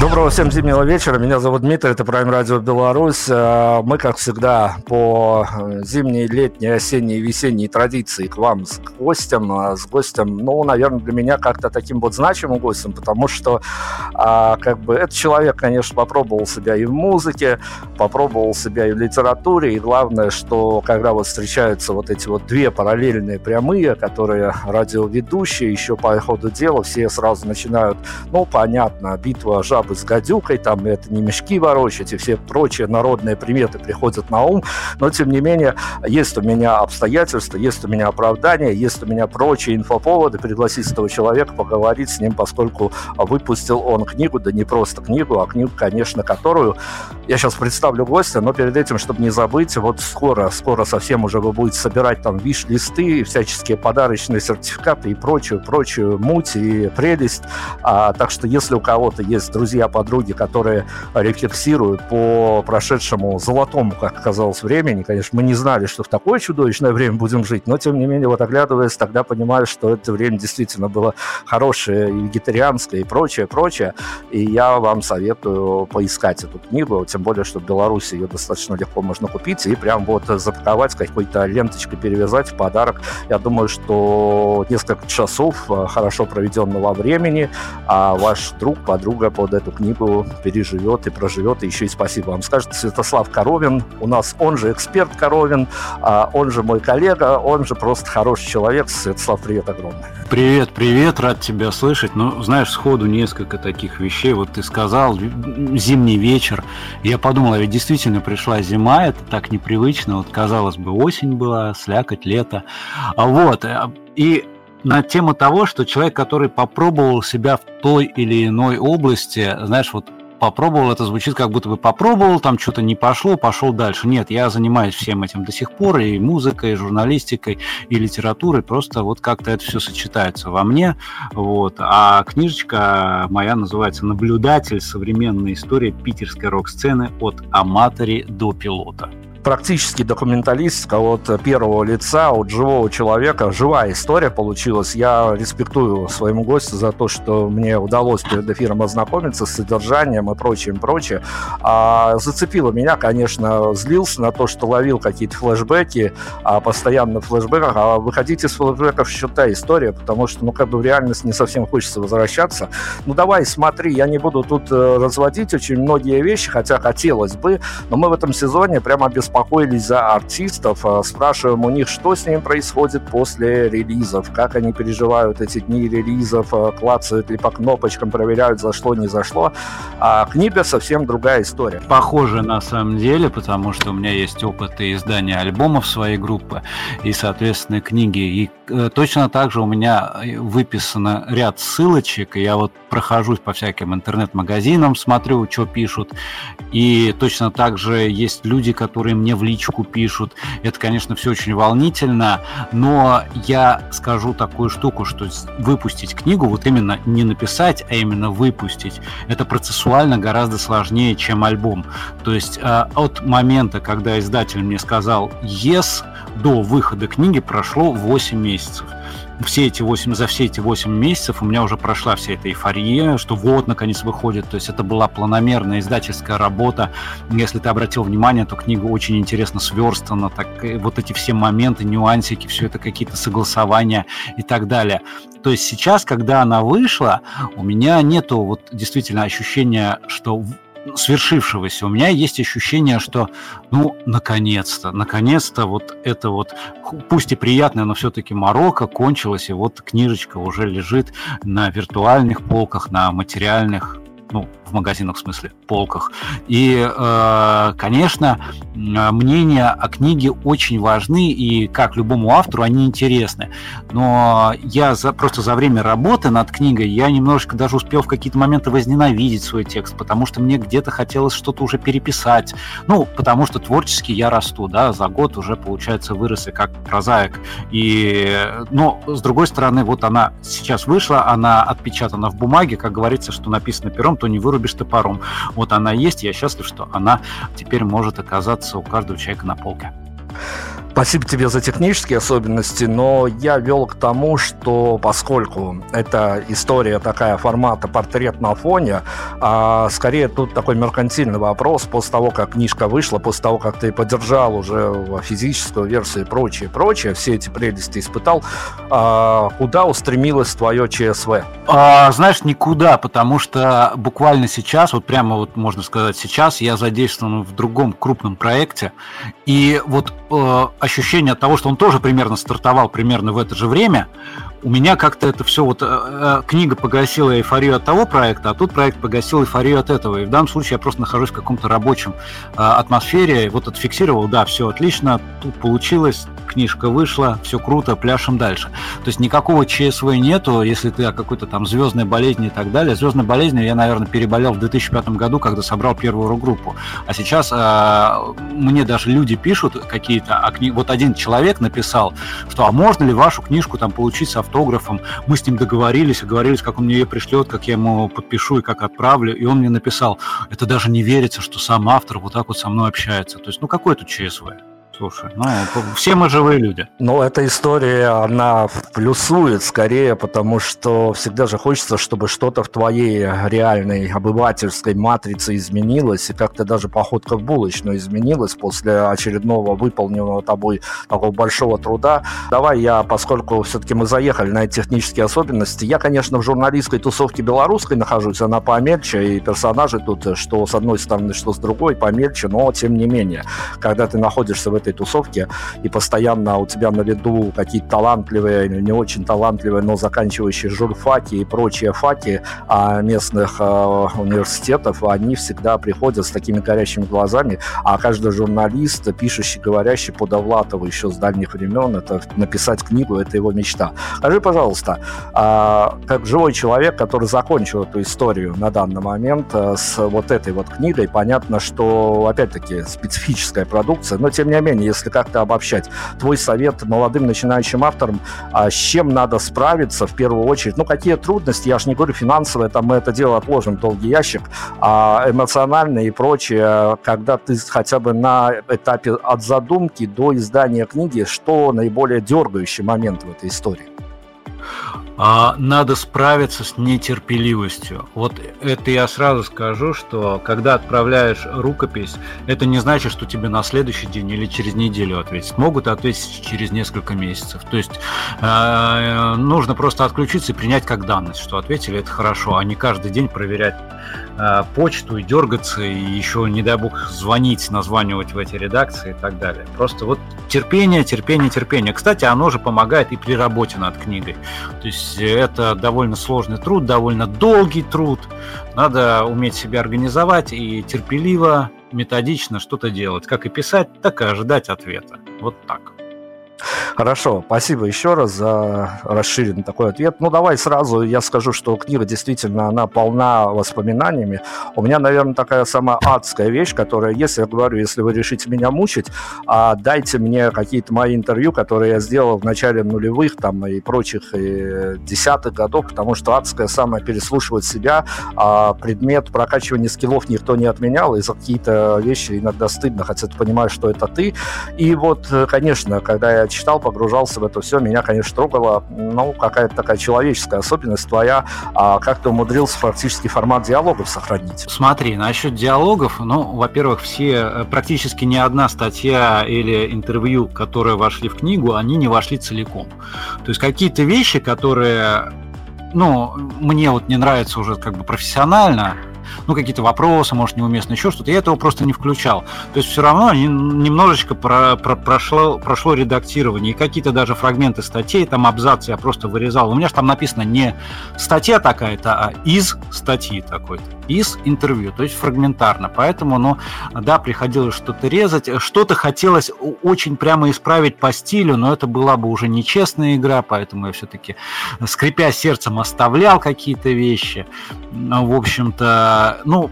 Доброго всем зимнего вечера. Меня зовут Дмитрий, это Prime Radio Беларусь. Э, мы, как всегда, по э, зимней, летней, осенней, весенней традиции к вам с гостем. Э, с гостем, ну, наверное, для меня как-то таким вот значимым гостем, потому что, а, как бы, этот человек, конечно, попробовал себя и в музыке, попробовал себя и в литературе, и главное, что когда вот встречаются вот эти вот две параллельные прямые, которые радиоведущие, еще по ходу дела все сразу начинают, ну, понятно, битва жаб с гадюкой, там это не мешки ворочать и все прочие народные приметы приходят на ум, но тем не менее есть у меня обстоятельства, есть у меня оправдания, есть у меня прочие инфоповоды пригласить этого человека, поговорить с ним, поскольку выпустил он книгу, да не просто книгу, а книгу, конечно, которую я сейчас представлю гостя, но перед этим, чтобы не забыть, вот скоро, скоро совсем уже вы будете собирать там виш-листы, всяческие подарочные сертификаты и прочую, прочую муть и прелесть. А, так что если у кого-то есть друзья, друзья, подруги, которые рефлексируют по прошедшему золотому, как оказалось, времени. Конечно, мы не знали, что в такое чудовищное время будем жить, но, тем не менее, вот оглядываясь, тогда понимаю, что это время действительно было хорошее, и вегетарианское, и прочее, прочее. И я вам советую поискать эту книгу, тем более, что в Беларуси ее достаточно легко можно купить и прям вот запаковать какой-то ленточкой, перевязать в подарок. Я думаю, что несколько часов э, хорошо проведенного времени, а ваш друг, подруга под эту книгу переживет и проживет, и еще и спасибо вам скажет Святослав Коровин. У нас он же эксперт Коровин, а он же мой коллега, он же просто хороший человек. Святослав, привет огромный. Привет, привет, рад тебя слышать. Ну, знаешь, сходу несколько таких вещей. Вот ты сказал, зимний вечер. Я подумал, а ведь действительно пришла зима, это так непривычно. Вот, казалось бы, осень была, слякоть, лето. А вот, э, и на тему того, что человек, который попробовал себя в той или иной области, знаешь, вот попробовал, это звучит как будто бы попробовал, там что-то не пошло, пошел дальше. Нет, я занимаюсь всем этим до сих пор, и музыкой, и журналистикой, и литературой, просто вот как-то это все сочетается во мне. Вот. А книжечка моя называется «Наблюдатель. Современная история питерской рок-сцены от аматори до пилота» практически документалистика от первого лица, от живого человека. Живая история получилась. Я респектую своему гостю за то, что мне удалось перед эфиром ознакомиться с содержанием и прочим, прочее. А зацепило меня, конечно, злился на то, что ловил какие-то флешбеки, а постоянно в флешбеках. А выходить из флешбеков та история, потому что, ну, как бы в реальность не совсем хочется возвращаться. Ну, давай, смотри, я не буду тут э, разводить очень многие вещи, хотя хотелось бы, но мы в этом сезоне прямо без беспокоились за артистов, а, спрашиваем у них, что с ними происходит после релизов, как они переживают эти дни релизов, а, клацают ли по кнопочкам, проверяют, зашло, не зашло. А книга совсем другая история. Похоже на самом деле, потому что у меня есть опыт и издания альбомов своей группы, и, соответственно, книги. И э, точно так же у меня э, выписано ряд ссылочек, и я вот прохожусь по всяким интернет-магазинам, смотрю, что пишут, и точно так же есть люди, которые мне в личку пишут. Это, конечно, все очень волнительно, но я скажу такую штуку, что выпустить книгу, вот именно не написать, а именно выпустить, это процессуально гораздо сложнее, чем альбом. То есть э, от момента, когда издатель мне сказал «yes», до выхода книги прошло 8 месяцев все эти 8, за все эти 8 месяцев у меня уже прошла вся эта эйфория, что вот, наконец, выходит. То есть это была планомерная издательская работа. Если ты обратил внимание, то книга очень интересно сверстана. Так, вот эти все моменты, нюансики, все это какие-то согласования и так далее. То есть сейчас, когда она вышла, у меня нету вот действительно ощущения, что свершившегося. У меня есть ощущение, что, ну, наконец-то, наконец-то вот это вот, пусть и приятное, но все-таки Марокко кончилось, и вот книжечка уже лежит на виртуальных полках, на материальных ну, в магазинах, в смысле, полках. И, э, конечно, мнения о книге очень важны, и как любому автору они интересны. Но я за, просто за время работы над книгой, я немножечко даже успел в какие-то моменты возненавидеть свой текст, потому что мне где-то хотелось что-то уже переписать. Ну, потому что творчески я расту, да, за год уже, получается, вырос и как прозаик. И, но, с другой стороны, вот она сейчас вышла, она отпечатана в бумаге, как говорится, что написано пером, то не вырубишь топором. Вот она есть, я счастлив, что она теперь может оказаться у каждого человека на полке. Спасибо тебе за технические особенности, но я вел к тому, что поскольку это история такая формата портрет на фоне, а скорее тут такой меркантильный вопрос после того, как книжка вышла, после того, как ты поддержал уже физическую версию и прочее, прочее, все эти прелести испытал, а, куда устремилось твое ЧСВ? А, знаешь, никуда, потому что буквально сейчас, вот прямо вот можно сказать сейчас, я задействован в другом крупном проекте, и вот ощущение от того, что он тоже примерно стартовал примерно в это же время, у меня как-то это все вот э, э, книга погасила эйфорию от того проекта, а тут проект погасил эйфорию от этого. И в данном случае я просто нахожусь в каком-то рабочем э, атмосфере, вот отфиксировал, да, все отлично, тут получилось, книжка вышла, все круто, пляшем дальше. То есть никакого ЧСВ нету, если ты о какой-то там звездной болезни и так далее. Звездной болезнью я, наверное, переболел в 2005 году, когда собрал первую рок-группу. А сейчас э, мне даже люди пишут какие-то, а кни... вот один человек написал, что а можно ли вашу книжку там получить со автографом. Мы с ним договорились, договорились, как он мне ее пришлет, как я ему подпишу и как отправлю. И он мне написал, это даже не верится, что сам автор вот так вот со мной общается. То есть, ну какой тут ЧСВ? Слушай, ну, все мы живые люди. Но эта история, она плюсует скорее, потому что всегда же хочется, чтобы что-то в твоей реальной обывательской матрице изменилось, и как-то даже походка в булочную изменилась после очередного выполненного тобой такого большого труда. Давай я, поскольку все-таки мы заехали на эти технические особенности, я, конечно, в журналистской тусовке белорусской нахожусь, она помельче, и персонажи тут, что с одной стороны, что с другой, помельче, но тем не менее, когда ты находишься в этой этой тусовке, и постоянно у тебя на виду какие-то талантливые не очень талантливые, но заканчивающие журфаки и прочие факи а местных э, университетов, они всегда приходят с такими горящими глазами, а каждый журналист, пишущий, говорящий по Довлатову еще с дальних времен, это написать книгу, это его мечта. Скажи, пожалуйста, а, как живой человек, который закончил эту историю на данный момент а, с вот этой вот книгой, понятно, что, опять-таки, специфическая продукция, но тем не менее, плане, если как-то обобщать, твой совет молодым начинающим авторам, а с чем надо справиться в первую очередь? Ну, какие трудности, я же не говорю финансовые, там мы это дело отложим долгий ящик, а эмоциональные и прочее, когда ты хотя бы на этапе от задумки до издания книги, что наиболее дергающий момент в этой истории? А, надо справиться с нетерпеливостью. Вот это я сразу скажу, что когда отправляешь рукопись, это не значит, что тебе на следующий день или через неделю ответят. Могут ответить через несколько месяцев. То есть э, нужно просто отключиться и принять как данность, что ответили это хорошо, а не каждый день проверять э, почту и дергаться, и еще, не дай бог, звонить, названивать в эти редакции и так далее. Просто вот терпение, терпение, терпение. Кстати, оно же помогает и при работе над книгой. То есть есть это довольно сложный труд, довольно долгий труд. Надо уметь себя организовать и терпеливо, методично что-то делать. Как и писать, так и ожидать ответа. Вот так. Хорошо, спасибо еще раз за расширенный такой ответ. Ну, давай сразу я скажу, что книга действительно, она полна воспоминаниями. У меня, наверное, такая самая адская вещь, которая, если я говорю, если вы решите меня мучить, а дайте мне какие-то мои интервью, которые я сделал в начале нулевых там и прочих и десятых годов, потому что адская самая переслушивать себя, а предмет прокачивания скиллов никто не отменял, и за какие-то вещи иногда стыдно, хотя ты понимаешь, что это ты. И вот, конечно, когда я читал, погружался в это все, меня, конечно, трогала, ну, какая-то такая человеческая особенность твоя, а как ты умудрился фактически формат диалогов сохранить? Смотри, насчет диалогов, ну, во-первых, все, э, практически ни одна статья или интервью, которые вошли в книгу, они не вошли целиком. То есть какие-то вещи, которые ну, мне вот не нравится уже как бы профессионально, ну, какие-то вопросы, может, неуместно, еще что-то. Я этого просто не включал. То есть все равно немножечко про, про, прошло, прошло редактирование. И какие-то даже фрагменты статей, там абзацы я просто вырезал. У меня же там написано не статья такая-то, а из статьи такой-то. Из интервью, то есть фрагментарно. Поэтому, ну, да, приходилось что-то резать, что-то хотелось очень прямо исправить по стилю, но это была бы уже нечестная игра, поэтому я все-таки, скрипя сердцем, оставлял какие-то вещи. В общем-то, ну,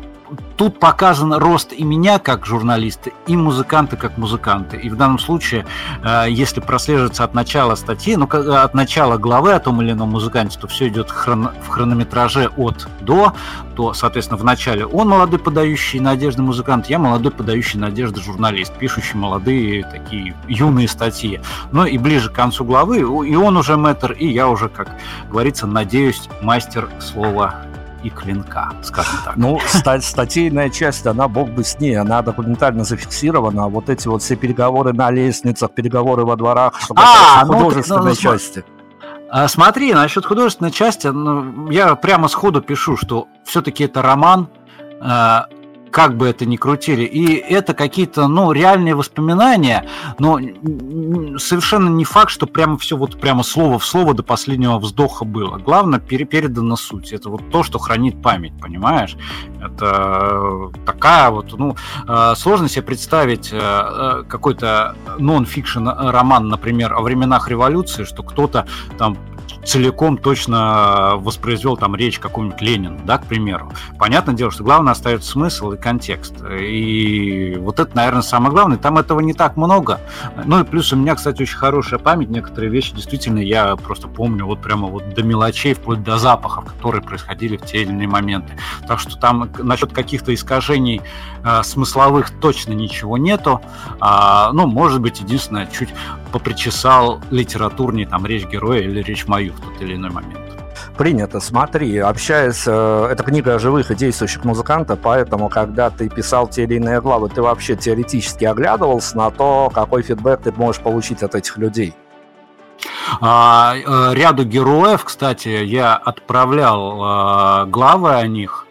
тут показан рост и меня как журналиста, и музыканта как музыканта. И в данном случае, э, если прослеживается от начала статьи, ну, от начала главы о том или ином музыканте, то все идет в хронометраже от до, то, соответственно, в начале он молодой подающий надежды музыкант, я молодой подающий надежды журналист, пишущий молодые такие юные статьи. Но и ближе к концу главы и он уже мэтр, и я уже, как говорится, надеюсь, мастер слова и клинка, скажем так. Ну, статейная часть, она, бог бы с ней, она документально зафиксирована. А вот эти вот все переговоры на лестницах, переговоры во дворах, что а, ну, художественной ну, ну, части. А, смотри, насчет художественной части, ну, я прямо сходу пишу, что все-таки это роман, а, как бы это ни крутили. И это какие-то, ну, реальные воспоминания, но совершенно не факт, что прямо все вот прямо слово в слово до последнего вздоха было. Главное, передана суть. Это вот то, что хранит память, понимаешь? Это такая вот, ну, э, сложно себе представить э, э, какой-то нон-фикшн роман, например, о временах революции, что кто-то там целиком точно воспроизвел там речь какого-нибудь Ленина, да, к примеру. Понятное дело, что главное остается смысл и контекст. И вот это, наверное, самое главное. Там этого не так много. Ну и плюс у меня, кстати, очень хорошая память. Некоторые вещи действительно я просто помню вот прямо вот до мелочей, вплоть до запахов, которые происходили в те или иные моменты. Так что там насчет каких-то искажений э, смысловых точно ничего нету. А, ну, может быть, единственное, чуть попричесал литературнее там речь героя или речь мою в тот или иной момент. Принято. Смотри, общаясь, э, это книга о живых и действующих музыкантах, поэтому, когда ты писал те или иные главы, ты вообще теоретически оглядывался на то, какой фидбэк ты можешь получить от этих людей? А, э, ряду героев, кстати, я отправлял а, главы о них,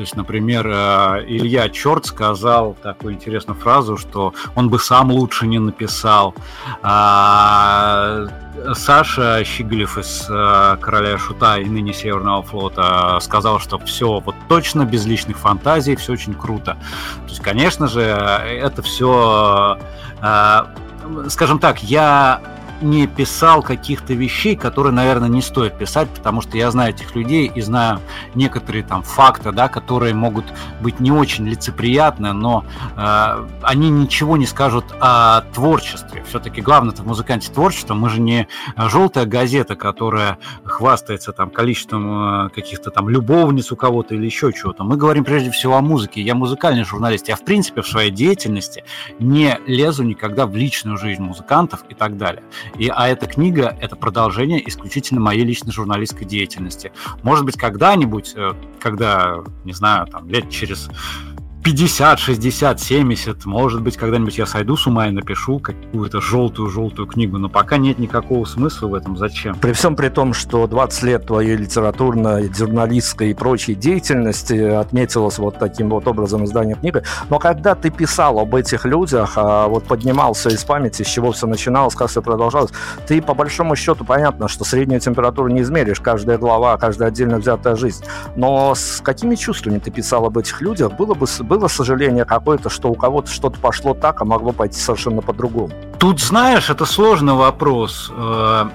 то есть, например, э, Илья Черт сказал такую интересную фразу, что он бы сам лучше не написал. А Саша Щиглев из э, «Короля Шута» и ныне Северного флота сказал, что все вот точно, без личных фантазий, все очень круто. То есть, конечно же, это все, э, скажем так, я не писал каких-то вещей, которые, наверное, не стоит писать, потому что я знаю этих людей и знаю некоторые там факты, да, которые могут быть не очень лицеприятны, но э, они ничего не скажут о творчестве. Все-таки главное-то в музыканте творчество. Мы же не желтая газета, которая хвастается там количеством э, каких-то там любовниц у кого-то или еще чего-то. Мы говорим прежде всего о музыке. Я музыкальный журналист. Я, в принципе, в своей деятельности не лезу никогда в личную жизнь музыкантов и так далее. И, а эта книга — это продолжение исключительно моей личной журналистской деятельности. Может быть, когда-нибудь, э, когда, не знаю, там, лет через 50, 60, 70, может быть, когда-нибудь я сойду с ума и напишу какую-то желтую-желтую книгу, но пока нет никакого смысла в этом. Зачем? При всем при том, что 20 лет твоей литературной, журналистской и прочей деятельности отметилось вот таким вот образом издание книги, но когда ты писал об этих людях, а вот поднимался из памяти, с чего все начиналось, как все продолжалось, ты по большому счету понятно, что среднюю температуру не измеришь, каждая глава, каждая отдельно взятая жизнь, но с какими чувствами ты писал об этих людях, было бы было сожаление какое-то, что у кого-то что-то пошло так, а могло пойти совершенно по-другому? Тут, знаешь, это сложный вопрос. Э,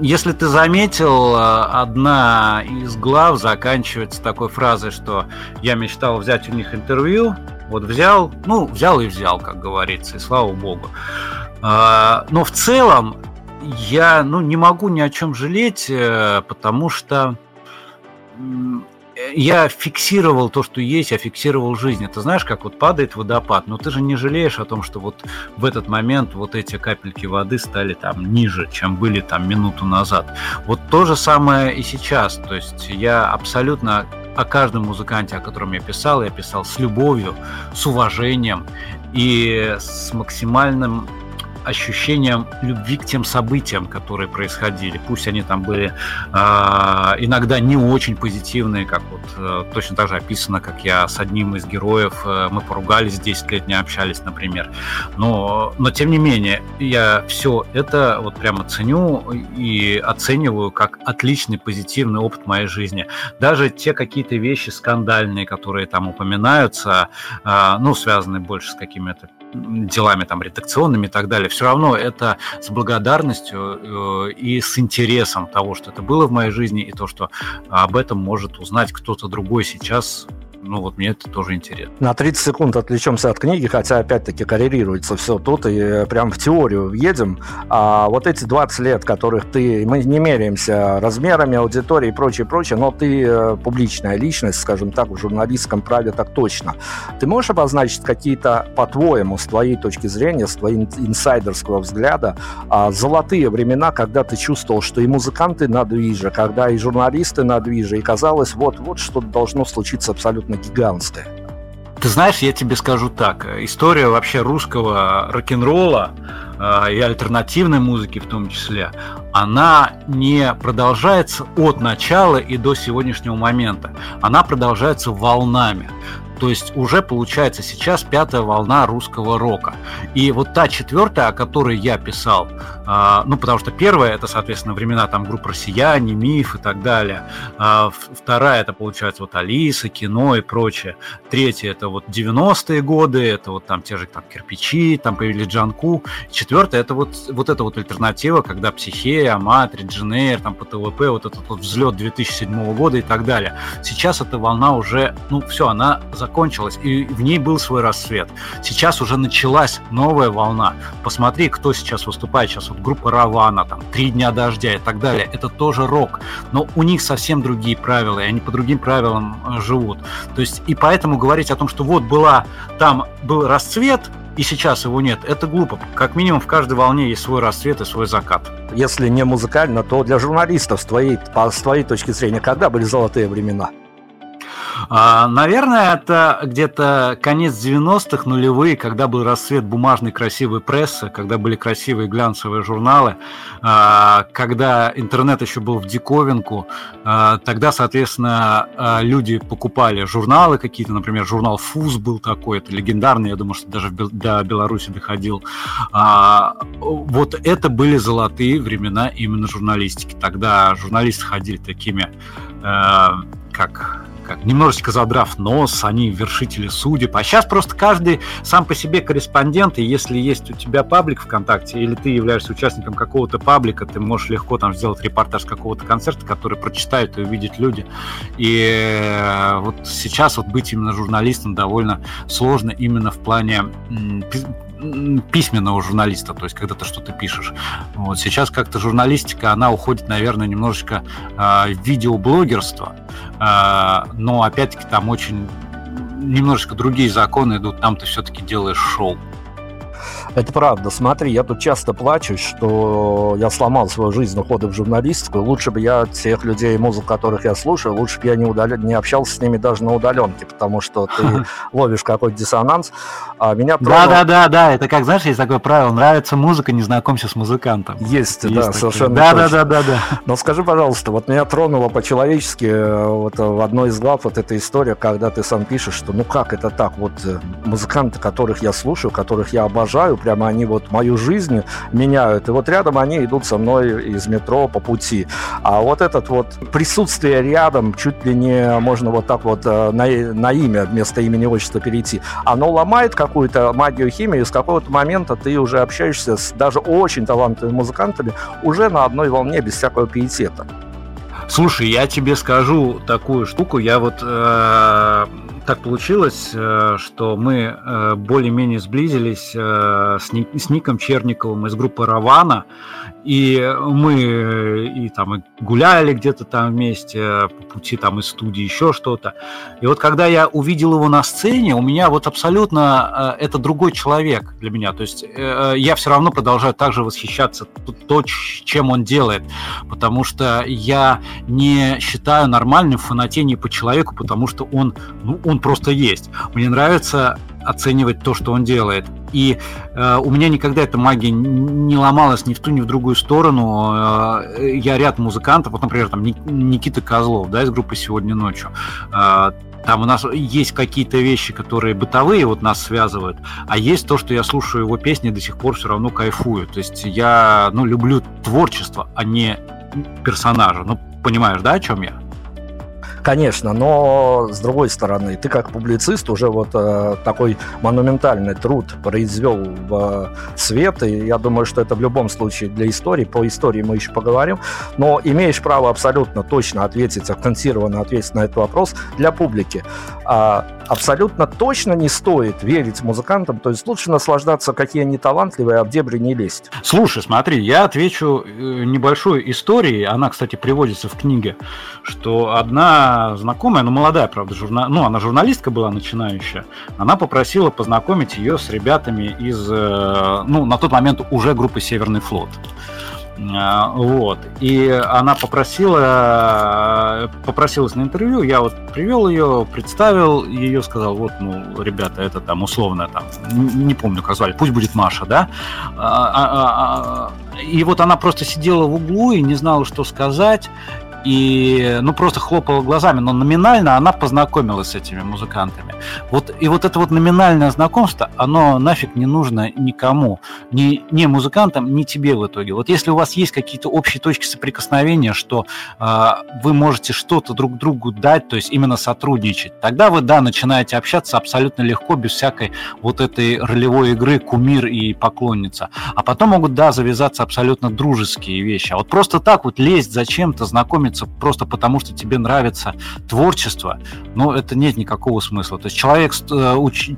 если ты заметил, э, одна из глав заканчивается такой фразой, что я мечтал взять у них интервью, вот взял, ну, взял и взял, как говорится, и слава богу. Э, но в целом я ну, не могу ни о чем жалеть, потому что я фиксировал то, что есть, я фиксировал жизнь. Это знаешь, как вот падает водопад, но ты же не жалеешь о том, что вот в этот момент вот эти капельки воды стали там ниже, чем были там минуту назад. Вот то же самое и сейчас. То есть я абсолютно о каждом музыканте, о котором я писал, я писал с любовью, с уважением и с максимальным ощущением любви к тем событиям, которые происходили. Пусть они там были э, иногда не очень позитивные, как вот э, точно так же описано, как я с одним из героев, э, мы поругались 10 лет, не общались, например. Но, но тем не менее, я все это вот прямо ценю и оцениваю как отличный позитивный опыт моей жизни. Даже те какие-то вещи скандальные, которые там упоминаются, э, ну, связанные больше с какими-то делами там редакционными и так далее, все равно это с благодарностью э, и с интересом того, что это было в моей жизни, и то, что об этом может узнать кто-то другой сейчас ну вот мне это тоже интересно. На 30 секунд отвлечемся от книги, хотя опять-таки коррелируется все тут, и прям в теорию въедем. А вот эти 20 лет, которых ты, мы не меряемся размерами аудитории и прочее, прочее, но ты э, публичная личность, скажем так, в журналистском праве так точно. Ты можешь обозначить какие-то, по-твоему, с твоей точки зрения, с твоего инсайдерского взгляда, а, золотые времена, когда ты чувствовал, что и музыканты на движе, когда и журналисты на движе, и казалось, вот-вот что-то должно случиться абсолютно абсолютно гигантская. Ты знаешь, я тебе скажу так. История вообще русского рок-н-ролла э, и альтернативной музыки в том числе, она не продолжается от начала и до сегодняшнего момента. Она продолжается волнами. То есть уже получается сейчас пятая волна русского рока. И вот та четвертая, о которой я писал, э, ну потому что первая это, соответственно, времена там групп «Россияне», «Миф» и так далее. А вторая это, получается, вот «Алиса», кино и прочее. Третья это вот 90-е годы, это вот там те же там кирпичи, там появились Джанку. Четвертая это вот, вот эта вот альтернатива, когда «Психея», «Матрич», «Дженейр», там по ТВП, вот этот вот взлет 2007 года и так далее. Сейчас эта волна уже, ну все, она закончилась закончилась, и в ней был свой рассвет. Сейчас уже началась новая волна. Посмотри, кто сейчас выступает. Сейчас вот группа Равана, там, «Три дня дождя» и так далее. Это тоже рок. Но у них совсем другие правила, и они по другим правилам э, живут. То есть, и поэтому говорить о том, что вот была, там был расцвет, и сейчас его нет, это глупо. Как минимум в каждой волне есть свой рассвет и свой закат. Если не музыкально, то для журналистов, с твоей, с твоей точки зрения, когда были золотые времена? А, наверное, это где-то конец 90-х, нулевые, когда был рассвет бумажной красивой прессы, когда были красивые глянцевые журналы, а, когда интернет еще был в диковинку, а, тогда, соответственно, люди покупали журналы какие-то, например, журнал «Фуз» был такой, это легендарный, я думаю, что даже до Беларуси доходил. Вот это были золотые времена именно журналистики. Тогда журналисты ходили такими, как как немножечко задрав нос, они вершители судеб. А сейчас просто каждый сам по себе корреспондент, и если есть у тебя паблик ВКонтакте, или ты являешься участником какого-то паблика, ты можешь легко там сделать репортаж какого-то концерта, который прочитают и увидят люди. И э, вот сейчас вот быть именно журналистом довольно сложно именно в плане письменного журналиста, то есть когда ты что-то пишешь. Вот сейчас как-то журналистика, она уходит, наверное, немножечко э, в видеоблогерство, э, но опять-таки там очень немножечко другие законы идут, там ты все-таки делаешь шоу. Это правда. Смотри, я тут часто плачу, что я сломал свою жизнь ухода в журналистику. Лучше бы я тех людей, музыку которых я слушаю, лучше бы я не, удал... не общался с ними даже на удаленке, потому что ты ловишь какой-то диссонанс. А меня тронуло... Да, да, да, да. Это как, знаешь, есть такое правило. Нравится музыка, не знакомься с музыкантом. Есть, есть да, такое. совершенно да, да, да, да, да. Но скажи, пожалуйста, вот меня тронуло по-человечески э, вот в одной из глав вот эта история, когда ты сам пишешь, что ну как это так, вот э, музыканты, которых я слушаю, которых я обожаю, прямо они вот мою жизнь меняют. И вот рядом они идут со мной из метро по пути. А вот этот вот присутствие рядом, чуть ли не можно вот так вот э, на, на имя вместо имени отчества перейти, оно ломает какую-то магию химию, и с какого-то момента ты уже общаешься с даже очень талантливыми музыкантами уже на одной волне без всякого пиетета. Слушай, я тебе скажу такую штуку. Я вот э, так получилось, э, что мы э, более-менее сблизились э, с, Ником Черниковым из группы Равана. И мы и там и гуляли где-то там вместе по пути там из студии еще что-то. И вот когда я увидел его на сцене, у меня вот абсолютно это другой человек для меня. То есть я все равно продолжаю также восхищаться то, чем он делает, потому что я не считаю нормальным фанатение по человеку, потому что он, ну, он просто есть. Мне нравится оценивать то, что он делает. И э, у меня никогда эта магия не ломалась ни в ту, ни в другую сторону. Э, я ряд музыкантов, вот, например, там Никита Козлов, да, из группы «Сегодня ночью», э, там у нас есть какие-то вещи, которые бытовые вот нас связывают, а есть то, что я слушаю его песни и до сих пор все равно кайфую. То есть я, ну, люблю творчество, а не персонажа. Ну, понимаешь, да, о чем я? Конечно, но с другой стороны, ты как публицист уже вот э, такой монументальный труд произвел в э, свет, и я думаю, что это в любом случае для истории, по истории мы еще поговорим, но имеешь право абсолютно точно ответить, акцентированно ответить на этот вопрос для публики. А, абсолютно точно не стоит верить музыкантам, то есть лучше наслаждаться, какие они талантливые, а в дебри не лезть. Слушай, смотри, я отвечу э, небольшой историей, она, кстати, приводится в книге, что одна знакомая, ну, молодая, правда, журна... ну, она журналистка была начинающая, она попросила познакомить ее с ребятами из, э, ну, на тот момент уже группы «Северный флот». А, вот. И она попросила, попросилась на интервью, я вот привел ее, представил ее, сказал, вот, ну, ребята, это там условно, там, не помню, как звали, пусть будет Маша, да? А, а, и вот она просто сидела в углу и не знала, что сказать, и ну просто хлопала глазами, но номинально она познакомилась с этими музыкантами. Вот и вот это вот номинальное знакомство, оно нафиг не нужно никому, ни, ни музыкантам, ни тебе в итоге. Вот если у вас есть какие-то общие точки соприкосновения, что э, вы можете что-то друг другу дать, то есть именно сотрудничать, тогда вы да начинаете общаться абсолютно легко без всякой вот этой ролевой игры кумир и поклонница. А потом могут да завязаться абсолютно дружеские вещи. А вот просто так вот лезть зачем-то знакомиться знакомиться просто потому, что тебе нравится творчество, ну, это нет никакого смысла. То есть человек, э,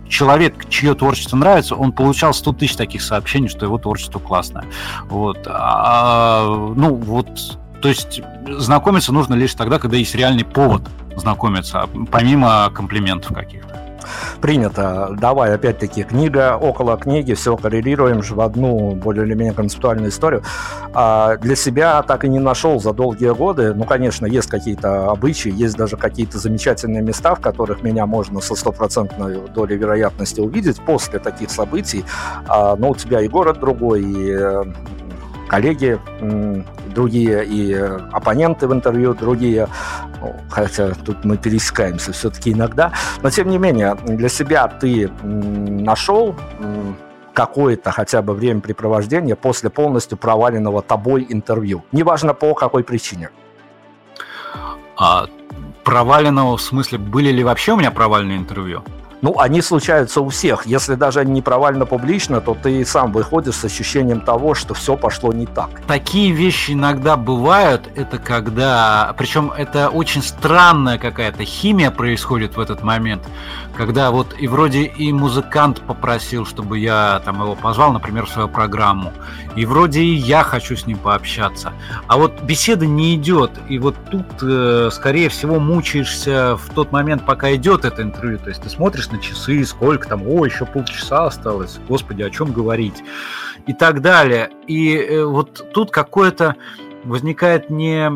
человек, чье творчество нравится, он получал 100 тысяч таких сообщений, что его творчество классное. Вот. А, ну, вот то есть знакомиться нужно лишь тогда, когда есть реальный повод знакомиться, помимо комплиментов каких-то. Принято. Давай, опять-таки, книга около книги, все коррелируем же в одну более или менее концептуальную историю. А для себя так и не нашел за долгие годы. Ну, конечно, есть какие-то обычаи, есть даже какие-то замечательные места, в которых меня можно со стопроцентной долей вероятности увидеть после таких событий. А, но у тебя и город другой, и э, коллеги другие, и оппоненты в интервью другие, ну, хотя тут мы пересекаемся все-таки иногда, но тем не менее, для себя ты нашел какое-то хотя бы времяпрепровождение после полностью проваленного тобой интервью. Неважно по какой причине. А проваленного в смысле, были ли вообще у меня провальные интервью? Ну, они случаются у всех. Если даже они не провально публично, то ты сам выходишь с ощущением того, что все пошло не так. Такие вещи иногда бывают. Это когда... Причем это очень странная какая-то химия происходит в этот момент. Когда вот и вроде и музыкант попросил, чтобы я там его позвал, например, в свою программу. И вроде и я хочу с ним пообщаться. А вот беседа не идет. И вот тут, э, скорее всего, мучаешься в тот момент, пока идет это интервью. То есть ты смотришь на часы, сколько там, о, еще полчаса осталось, господи, о чем говорить, и так далее. И э, вот тут какое-то возникает не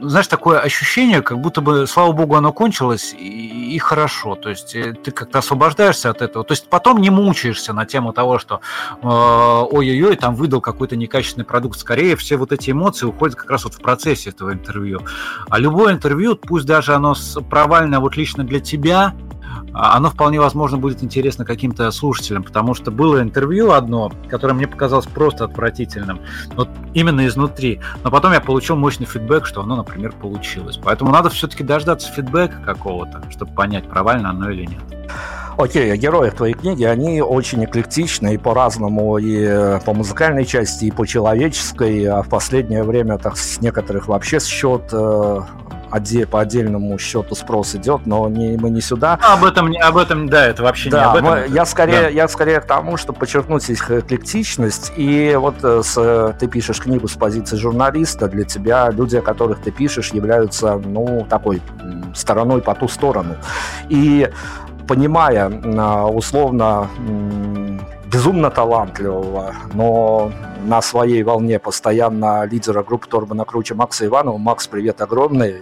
знаешь, такое ощущение, как будто бы, слава богу, оно кончилось, и, и хорошо. То есть э, ты как-то освобождаешься от этого. То есть потом не мучаешься на тему того, что э, ой-ой-ой, там выдал какой-то некачественный продукт. Скорее, все вот эти эмоции уходят как раз вот в процессе этого интервью. А любое интервью, пусть даже оно провальное вот лично для тебя, оно вполне возможно будет интересно каким-то слушателям, потому что было интервью одно, которое мне показалось просто отвратительным, вот именно изнутри, но потом я получил мощный фидбэк, что оно, например, получилось. Поэтому надо все-таки дождаться фидбэка какого-то, чтобы понять, провально оно или нет. Окей, okay, герои твоей книги, они очень эклектичны и по-разному, и по музыкальной части, и по человеческой, а в последнее время так с некоторых вообще счет э, отдель, по отдельному счету спрос идет, но не, мы не сюда. А, об этом, об этом, да, это вообще да, не об этом. Мы, я, скорее, да. я скорее к тому, чтобы подчеркнуть их эклектичность. И вот э, с, ты пишешь книгу с позиции журналиста, для тебя люди, о которых ты пишешь, являются, ну, такой стороной по ту сторону. И понимая условно безумно талантливого, но на своей волне постоянно лидера группы Торбана Круче Макса Иванова. Макс, привет огромный.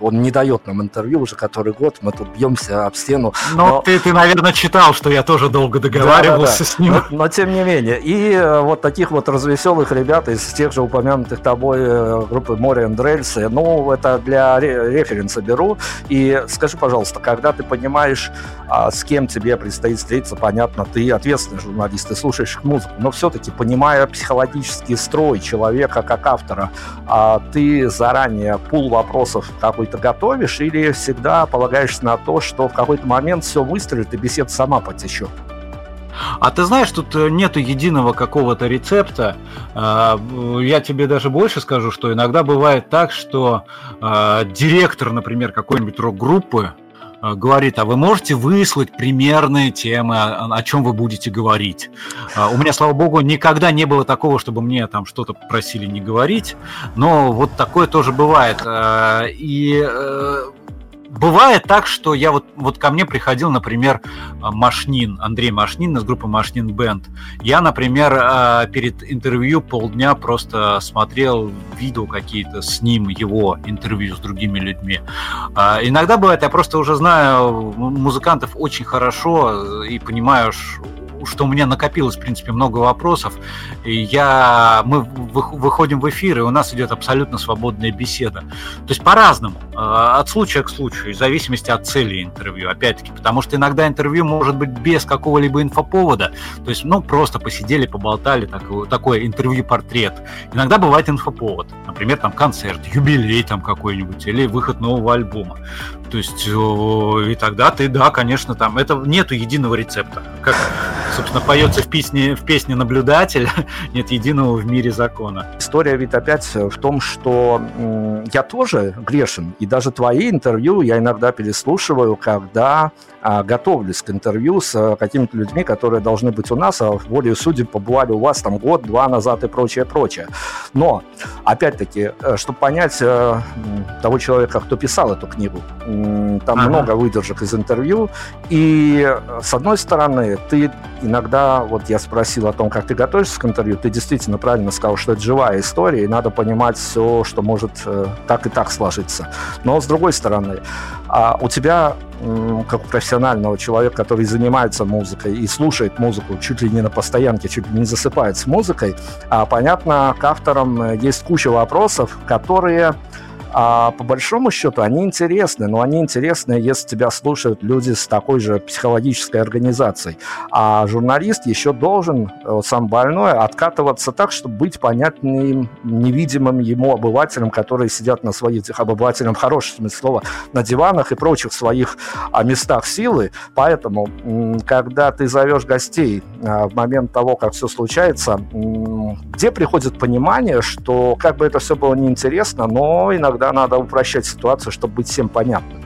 Он не дает нам интервью уже который год, мы тут бьемся об стену. Но, но... Ты, ты, наверное, читал, что я тоже долго договаривался да, да, да. с ним. Но, но тем не менее. И э, вот таких вот развеселых ребят из тех же упомянутых тобой э, группы Море Рельсы, ну, это для референса беру. И скажи, пожалуйста, когда ты понимаешь, а, с кем тебе предстоит встретиться, понятно, ты ответственный журналист, ты слушаешь музыку, но все-таки, понимая психологический строй человека как автора, а ты заранее пул вопросов какой-то готовишь или всегда полагаешься на то, что в какой-то момент все выстрелит и беседа сама потечет? А ты знаешь, тут э, нету единого какого-то рецепта. А, я тебе даже больше скажу, что иногда бывает так, что а, директор, например, какой-нибудь рок-группы, говорит, а вы можете выслать примерные темы, о, чем вы будете говорить. У меня, слава богу, никогда не было такого, чтобы мне там что-то просили не говорить, но вот такое тоже бывает. И э, Бывает так, что я вот, вот ко мне приходил, например, Машнин, Андрей Машнин из группы Машнин Бенд. Я, например, а, перед интервью полдня просто смотрел видео какие-то с ним, его интервью с другими людьми. А, иногда бывает, я просто уже знаю музыкантов очень хорошо и понимаю, что у меня накопилось, в принципе, много вопросов. И я, мы выходим в эфир, и у нас идет абсолютно свободная беседа. То есть по-разному, а, от случая к случаю, в зависимости от цели интервью, опять-таки, потому что иногда интервью может быть без какого-либо инфоповода, то есть, ну, просто посидели, поболтали, такое, такое интервью-портрет. Иногда бывает инфоповод, например, там концерт, юбилей там какой-нибудь, или выход нового альбома. То есть, и тогда ты, да, конечно, там, это нету единого рецепта. Как, собственно, поется в песне, в песне «Наблюдатель», нет единого в мире закона. История ведь опять в том, что я тоже грешен, и даже твои интервью я иногда переслушиваю, когда а, готовлюсь к интервью с а, какими-то людьми, которые должны быть у нас, а в воле судеб побывали у вас там год-два назад и прочее, прочее. Но, опять-таки, э, чтобы понять э, того человека, кто писал эту книгу, там ага. много выдержек из интервью, и э, с одной стороны, ты иногда, вот я спросил о том, как ты готовишься к интервью, ты действительно правильно сказал, что это живая история, и надо понимать все, что может так и так сложиться. Но с другой стороны, у тебя как у профессионального человека, который занимается музыкой и слушает музыку чуть ли не на постоянке, чуть ли не засыпает с музыкой, а понятно, к авторам э, есть куча вопросов, которые а по большому счету они интересны, но они интересны, если тебя слушают люди с такой же психологической организацией. А журналист еще должен, э, сам больной, откатываться так, чтобы быть понятным, невидимым ему обывателям, которые сидят на своих, обывателям в хорошем смысле слова, на диванах и прочих своих а, местах силы. Поэтому, когда ты зовешь гостей а, в момент того, как все случается, где приходит понимание, что как бы это все было неинтересно, но иногда иногда надо упрощать ситуацию, чтобы быть всем понятным.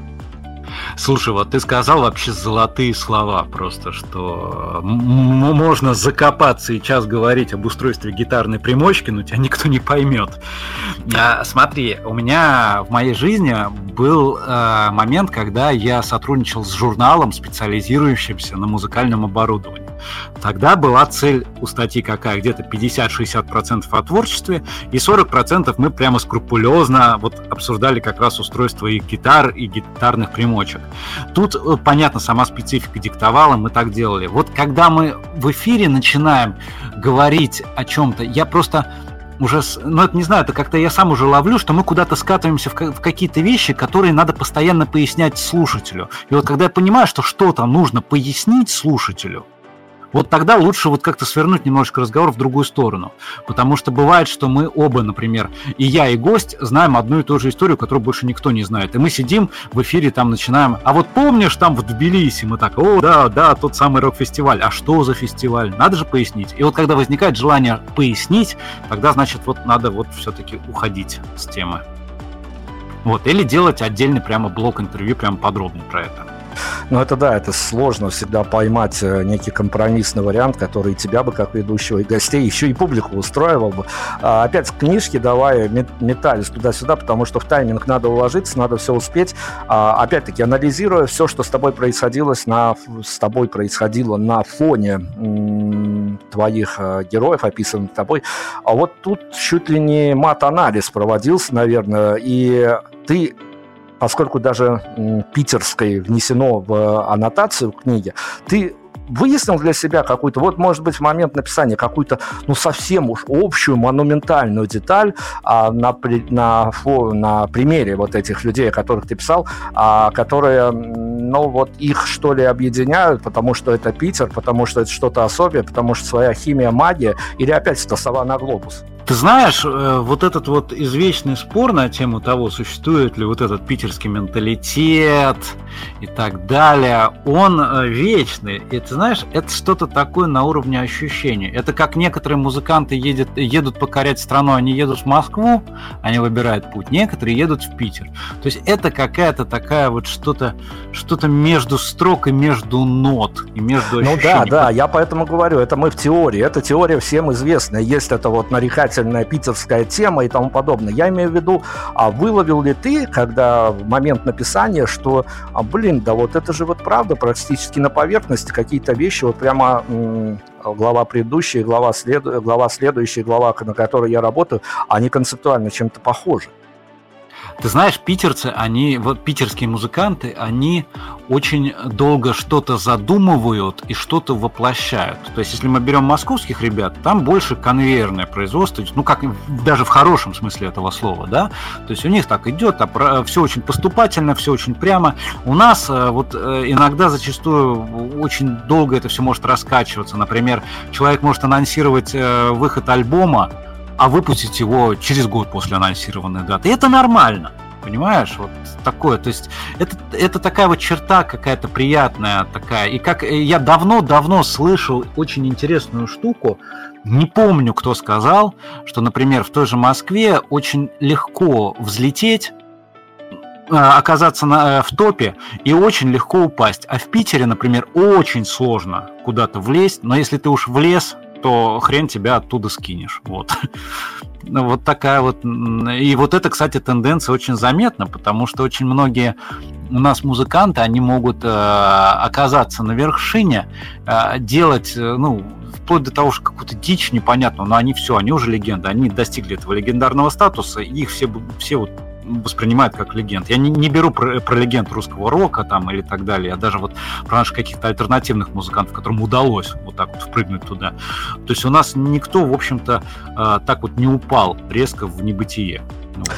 Слушай, вот ты сказал вообще золотые слова просто, что можно закопаться и час говорить об устройстве гитарной примочки, но тебя никто не поймет. А, смотри, у меня в моей жизни был а, момент, когда я сотрудничал с журналом, специализирующимся на музыкальном оборудовании. Тогда была цель у статьи какая? Где-то 50-60% о творчестве, и 40% мы прямо скрупулезно вот обсуждали как раз устройство и гитар, и гитарных примочек. Тут, э, понятно, сама специфика диктовала, мы так делали. Вот когда мы в эфире начинаем говорить о чем-то, я просто уже, ну это не знаю, это как-то я сам уже ловлю, что мы куда-то скатываемся в, в какие-то вещи, которые надо постоянно пояснять слушателю. И вот когда я понимаю, что что-то нужно пояснить слушателю, вот тогда лучше вот как-то свернуть немножечко разговор в другую сторону. Потому что бывает, что мы оба, например, и я, и гость знаем одну и ту же историю, которую больше никто не знает. И мы сидим в эфире, там начинаем, а вот помнишь, там в Тбилиси мы так, о, да, да, тот самый рок-фестиваль, а что за фестиваль? Надо же пояснить. И вот когда возникает желание пояснить, тогда, значит, вот надо вот все-таки уходить с темы. Вот, или делать отдельный прямо блок интервью, прямо подробный про это. Ну, это да, это сложно всегда поймать э, некий компромиссный вариант, который тебя бы, как ведущего, и гостей, еще и публику устраивал бы. А, опять книжки давай метались туда-сюда, потому что в тайминг надо уложиться, надо все успеть. А, опять-таки, анализируя все, что с тобой происходило, на, с тобой происходило на фоне твоих э, героев, описанных тобой, а вот тут чуть ли не мат-анализ проводился, наверное, и ты поскольку даже питерской внесено в аннотацию книги, ты выяснил для себя какую-то, вот, может быть, в момент написания какую-то, ну, совсем уж общую, монументальную деталь а, на, на, на примере вот этих людей, о которых ты писал, а, которые, ну, вот их, что ли, объединяют, потому что это Питер, потому что это что-то особое, потому что своя химия, магия, или опять это сова на глобус? Ты знаешь, э, вот этот вот извечный спор на тему того, существует ли вот этот питерский менталитет и так далее, он э, вечный. И ты знаешь, это что-то такое на уровне ощущений. Это как некоторые музыканты едет, едут покорять страну, они едут в Москву, они выбирают путь. Некоторые едут в Питер. То есть это какая-то такая вот что-то что между строк и между нот, и между ощущениями. Ну да, да, я поэтому говорю, это мы в теории. Эта теория всем известна. Есть это вот нарекательная питерская тема и тому подобное. Я имею в виду, а выловил ли ты, когда в момент написания, что а блин, да вот это же вот правда практически на поверхности какие-то вещи, вот прямо глава предыдущая, глава, след... глава следующая, глава, на которой я работаю, они концептуально чем-то похожи. Ты знаешь, питерцы, они, вот питерские музыканты, они очень долго что-то задумывают и что-то воплощают. То есть, если мы берем московских ребят, там больше конвейерное производство, ну, как даже в хорошем смысле этого слова, да. То есть, у них так идет, а все очень поступательно, все очень прямо. У нас э, вот э, иногда зачастую очень долго это все может раскачиваться. Например, человек может анонсировать э, выход альбома, а выпустить его через год после анонсированной даты. И это нормально. Понимаешь, вот такое, то есть это, это такая вот черта какая-то приятная такая. И как э, я давно-давно слышал очень интересную штуку, не помню, кто сказал, что, например, в той же Москве очень легко взлететь, э, оказаться на, э, в топе и очень легко упасть. А в Питере, например, очень сложно куда-то влезть, но если ты уж влез, то хрен тебя оттуда скинешь. Вот. Ну, вот такая вот. И вот это, кстати, тенденция очень заметна, потому что очень многие у нас музыканты, они могут э, оказаться на вершине, э, делать, э, ну, вплоть до того, что какую-то дичь непонятную, но они все, они уже легенды, они достигли этого легендарного статуса, их все, все вот воспринимают как легенд. Я не, не беру про, про легенд русского рока там или так далее, а даже вот про наших каких-то альтернативных музыкантов, которым удалось вот так вот впрыгнуть туда. То есть у нас никто, в общем-то, а, так вот не упал резко в небытие. Ну вот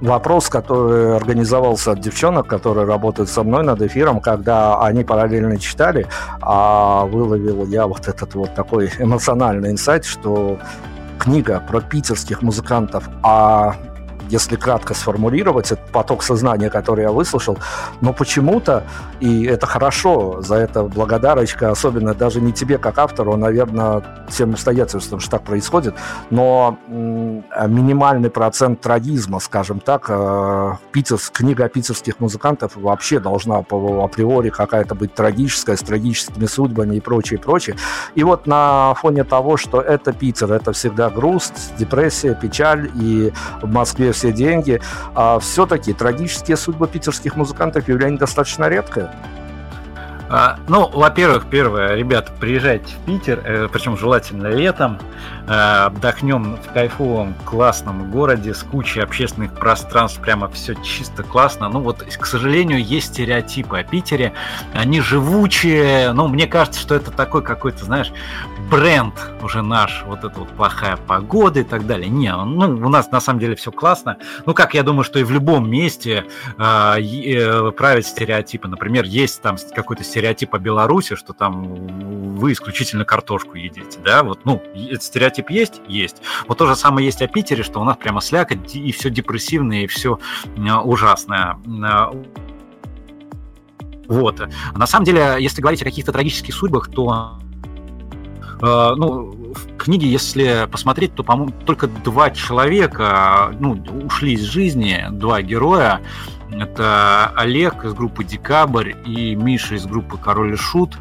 вопрос, который организовался от девчонок, которые работают со мной над эфиром, когда они параллельно читали, а выловил я вот этот вот такой эмоциональный инсайт, что книга про питерских музыкантов, а если кратко сформулировать этот поток сознания, который я выслушал, но почему-то, и это хорошо, за это благодарочка, особенно даже не тебе как автору, а, наверное, всем обстоятельствам, что так происходит, но минимальный процент трагизма, скажем так, э, питерс, книга питерских музыкантов вообще должна по априори какая-то быть трагическая, с трагическими судьбами и прочее, прочее. И вот на фоне того, что это Питер, это всегда грусть, депрессия, печаль, и в Москве все деньги. А все-таки трагические судьбы питерских музыкантов явление достаточно редкое. А, ну, во-первых, первое, ребята, приезжайте в Питер, э, причем желательно летом, э, отдохнем в кайфовом классном городе с кучей общественных пространств, прямо все чисто классно. Ну вот, к сожалению, есть стереотипы о Питере, они живучие, ну, мне кажется, что это такой какой-то, знаешь, бренд уже наш, вот это вот плохая погода и так далее. Не, ну, у нас на самом деле все классно. Ну, как я думаю, что и в любом месте э, э, правят стереотипы. Например, есть там какой-то стереотип о Беларуси, что там вы исключительно картошку едите, да, вот, ну, стереотип есть? Есть. Вот то же самое есть о Питере, что у нас прямо слякоть, и все депрессивное, и все ужасное. Э, вот. На самом деле, если говорить о каких-то трагических судьбах, то Э, ну, в книге, если посмотреть, то, по-моему, только два человека ну, ушли из жизни, два героя. Это Олег из группы Декабрь и Миша из группы Король и Шут.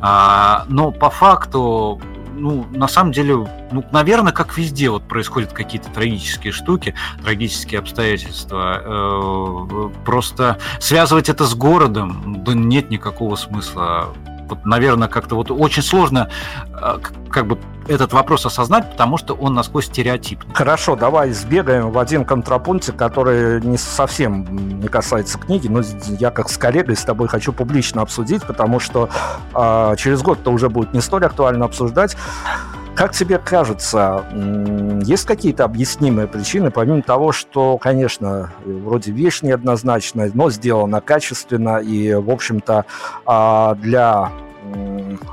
А, но по факту ну, на самом деле, ну, наверное, как везде вот происходят какие-то трагические штуки, трагические обстоятельства. Э, просто связывать это с городом, да нет никакого смысла вот, наверное, как-то вот очень сложно э, как бы этот вопрос осознать, потому что он насквозь стереотипный. Хорошо, давай сбегаем в один контрапунктик, который не совсем не касается книги, но я как с коллегой с тобой хочу публично обсудить, потому что э, через год это уже будет не столь актуально обсуждать. Как тебе кажется, есть какие-то объяснимые причины, помимо того, что, конечно, вроде вещь неоднозначная, но сделана качественно и, в общем-то, а, для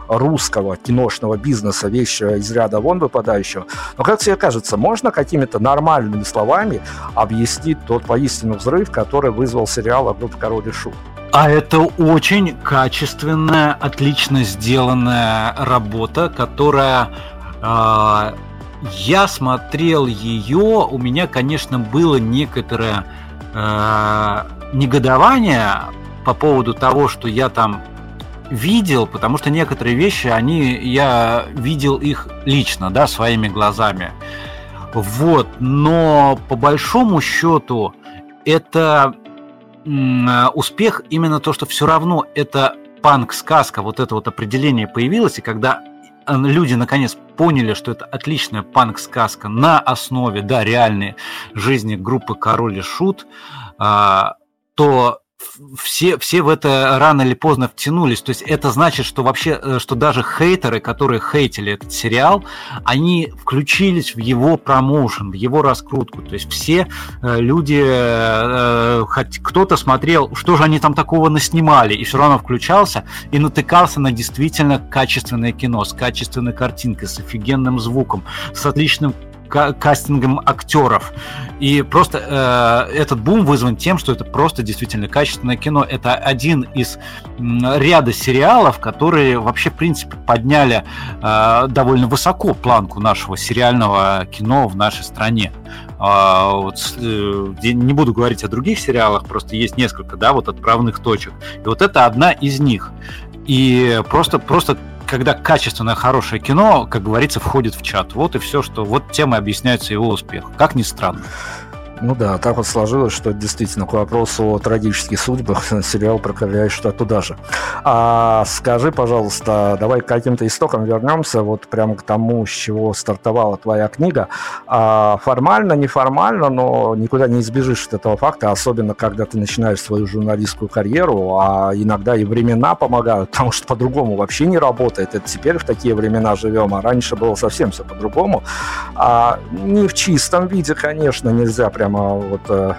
русского киношного бизнеса вещь из ряда вон выпадающего. Но, как тебе кажется, можно какими-то нормальными словами объяснить тот поистину взрыв, который вызвал сериал о группе «Король и Шут»? А это очень качественная, отлично сделанная работа, которая а, я смотрел ее, у меня, конечно, было некоторое э, негодование по поводу того, что я там видел, потому что некоторые вещи, они, я видел их лично, да, своими глазами. Вот, но по большому счету это успех именно то, что все равно это панк-сказка, вот это вот определение появилось, и когда люди наконец поняли, что это отличная панк-сказка на основе, да, реальной жизни группы Король и Шут, а, то все, все в это рано или поздно втянулись. То есть это значит, что вообще, э, что даже хейтеры, которые хейтили этот сериал, они включились в его промоушен, в его раскрутку. То есть все э, люди, э, хоть кто-то смотрел, что же они там такого наснимали, и все равно включался и натыкался на действительно качественное кино, с качественной картинкой, с офигенным звуком, с отличным кастингом актеров. И просто э, этот бум вызван тем, что это просто действительно качественное кино. Это один из ряда сериалов, которые вообще, в принципе, подняли э, довольно высоко планку нашего сериального кино в нашей стране. А, вот, э, не буду говорить о других сериалах, просто есть несколько, да, вот отправных точек. И вот это одна из них. И просто, просто когда качественное, хорошее кино, как говорится, входит в чат. Вот и все, что вот тем и объясняется его успех. Как ни странно. Ну да, так вот сложилось, что действительно к вопросу о трагических судьбах сериал проковыряешь что туда же. А скажи, пожалуйста, давай к каким-то истокам вернемся, вот прямо к тому, с чего стартовала твоя книга. А формально, неформально, но никуда не избежишь от этого факта, особенно когда ты начинаешь свою журналистскую карьеру, а иногда и времена помогают, потому что по-другому вообще не работает. Это теперь в такие времена живем, а раньше было совсем все по-другому. А не в чистом виде, конечно, нельзя прям прямо вот э,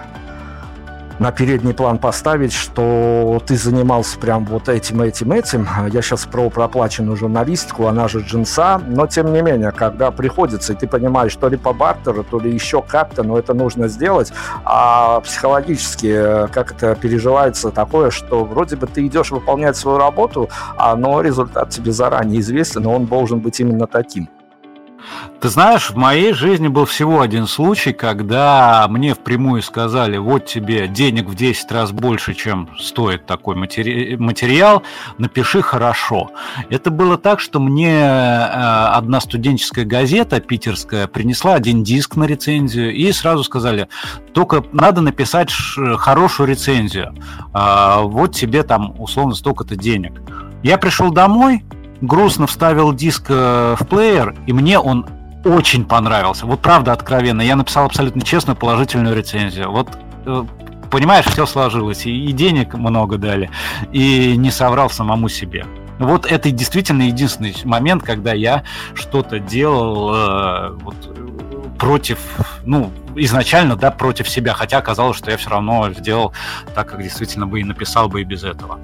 на передний план поставить, что ты занимался прям вот этим, этим, этим. Я сейчас про проплаченную журналистику, она же джинса, но тем не менее, когда приходится, и ты понимаешь, то ли по бартеру, то ли еще как-то, но это нужно сделать, а психологически э, как это переживается такое, что вроде бы ты идешь выполнять свою работу, а, но результат тебе заранее известен, и он должен быть именно таким. Ты знаешь, в моей жизни был всего один случай, когда мне впрямую сказали, вот тебе денег в 10 раз больше, чем стоит такой матери... материал, напиши хорошо. Это было так, что мне э, одна студенческая газета питерская принесла один диск на рецензию и сразу сказали, только надо написать хорошую рецензию, а, вот тебе там условно столько-то денег. Я пришел домой, грустно вставил диск э, в плеер, и мне он очень понравился. Вот правда, откровенно. Я написал абсолютно честную положительную рецензию. Вот э, понимаешь, все сложилось. И денег много дали, и не соврал самому себе. Вот это действительно единственный момент, когда я что-то делал э, вот, против, ну, изначально, да, против себя, хотя оказалось, что я все равно сделал так, как действительно бы и написал бы и без этого.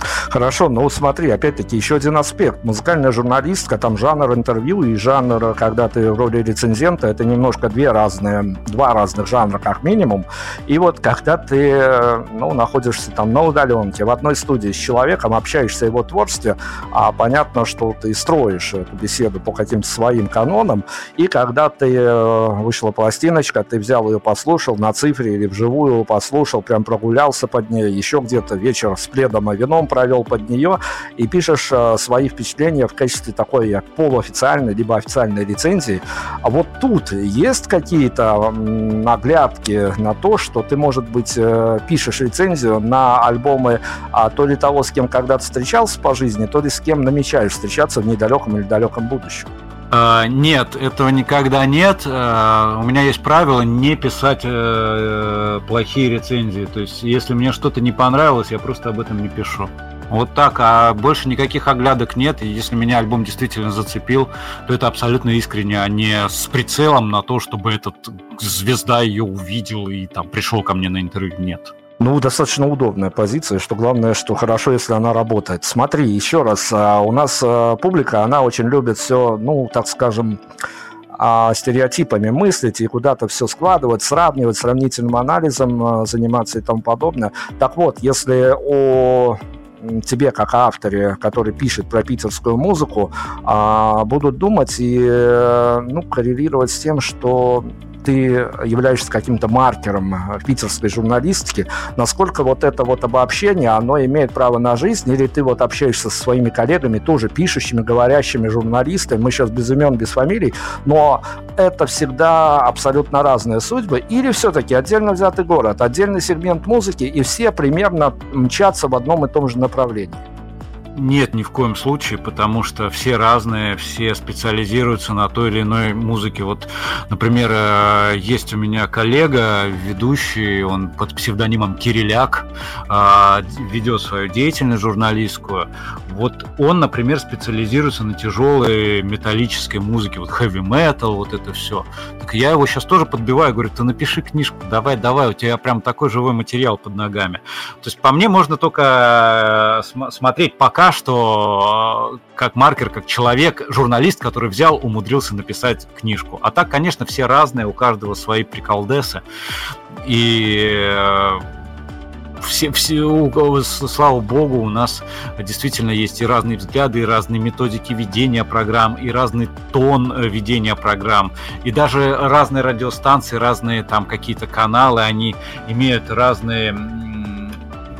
Хорошо, но смотри, опять-таки, еще один аспект. Музыкальная журналистка, там жанр интервью и жанр, когда ты в роли рецензента, это немножко две разные, два разных жанра, как минимум. И вот когда ты, ну, находишься там на удаленке, в одной студии с человеком, общаешься о его творчестве, а понятно, что ты строишь эту беседу по каким-то своим канонам, и когда ты э, вышла пластиночка, ты взял ее, послушал на цифре или вживую послушал, прям прогулялся под ней, еще где-то вечер с пледом и вином провел, под нее и пишешь э, свои впечатления в качестве такой полуофициальной либо официальной рецензии. А вот тут есть какие-то наглядки на то, что ты, может быть, э, пишешь рецензию на альбомы а, то ли того, с кем когда-то встречался по жизни, то ли с кем намечаешь встречаться в недалеком или далеком будущем? Uh, нет, этого никогда нет. Uh, у меня есть правило не писать uh, плохие рецензии. То есть, если мне что-то не понравилось, я просто об этом не пишу. Вот так, а больше никаких оглядок нет. И если меня альбом действительно зацепил, то это абсолютно искренне, а не с прицелом на то, чтобы этот звезда ее увидел и там пришел ко мне на интервью. Нет. Ну, достаточно удобная позиция, что главное, что хорошо, если она работает. Смотри, еще раз, а, у нас а, публика, она очень любит все, ну, так скажем, а, стереотипами мыслить и куда-то все складывать, сравнивать, сравнительным анализом заниматься и тому подобное. Так вот, если о тебе, как авторе, который пишет про питерскую музыку, будут думать и э, ну, коррелировать с тем, что ты являешься каким-то маркером э, питерской журналистики, насколько вот это вот обобщение, оно имеет право на жизнь, или ты вот общаешься со своими коллегами, тоже пишущими, говорящими журналистами, мы сейчас без имен, без фамилий, но это всегда абсолютно разные судьбы, или все-таки отдельно взятый город, отдельный сегмент музыки, и все примерно мчатся в одном и том же направлении. Нет, ни в коем случае, потому что все разные, все специализируются на той или иной музыке. Вот, например, э, есть у меня коллега, ведущий, он под псевдонимом Кириляк, э, ведет свою деятельность журналистскую. Вот он, например, специализируется на тяжелой металлической музыке, вот heavy metal, вот это все. Так я его сейчас тоже подбиваю, говорю, ты напиши книжку, давай, давай, у тебя прям такой живой материал под ногами. То есть по мне можно только э, смотреть пока что э, как маркер, как человек, журналист, который взял, умудрился написать книжку. А так, конечно, все разные, у каждого свои приколдесы. И э, все, все, слава богу, у нас действительно есть и разные взгляды, и разные методики ведения программ, и разный тон э, ведения программ, и даже разные радиостанции, разные там какие-то каналы, они имеют разные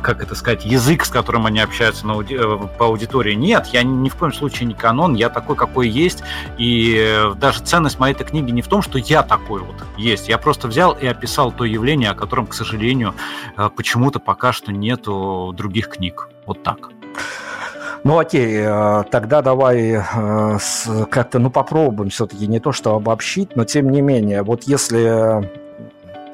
как это сказать, язык, с которым они общаются на. Э, по аудитории. Нет, я ни в коем случае не канон, я такой, какой есть. И э, даже ценность моей этой книги не в том, что я такой вот есть. Я просто взял и описал то явление, о котором, к сожалению, э, почему-то пока что нету других книг. Вот так. Ну окей, тогда давай как-то, ну попробуем все-таки не то, что обобщить, но тем не менее, вот если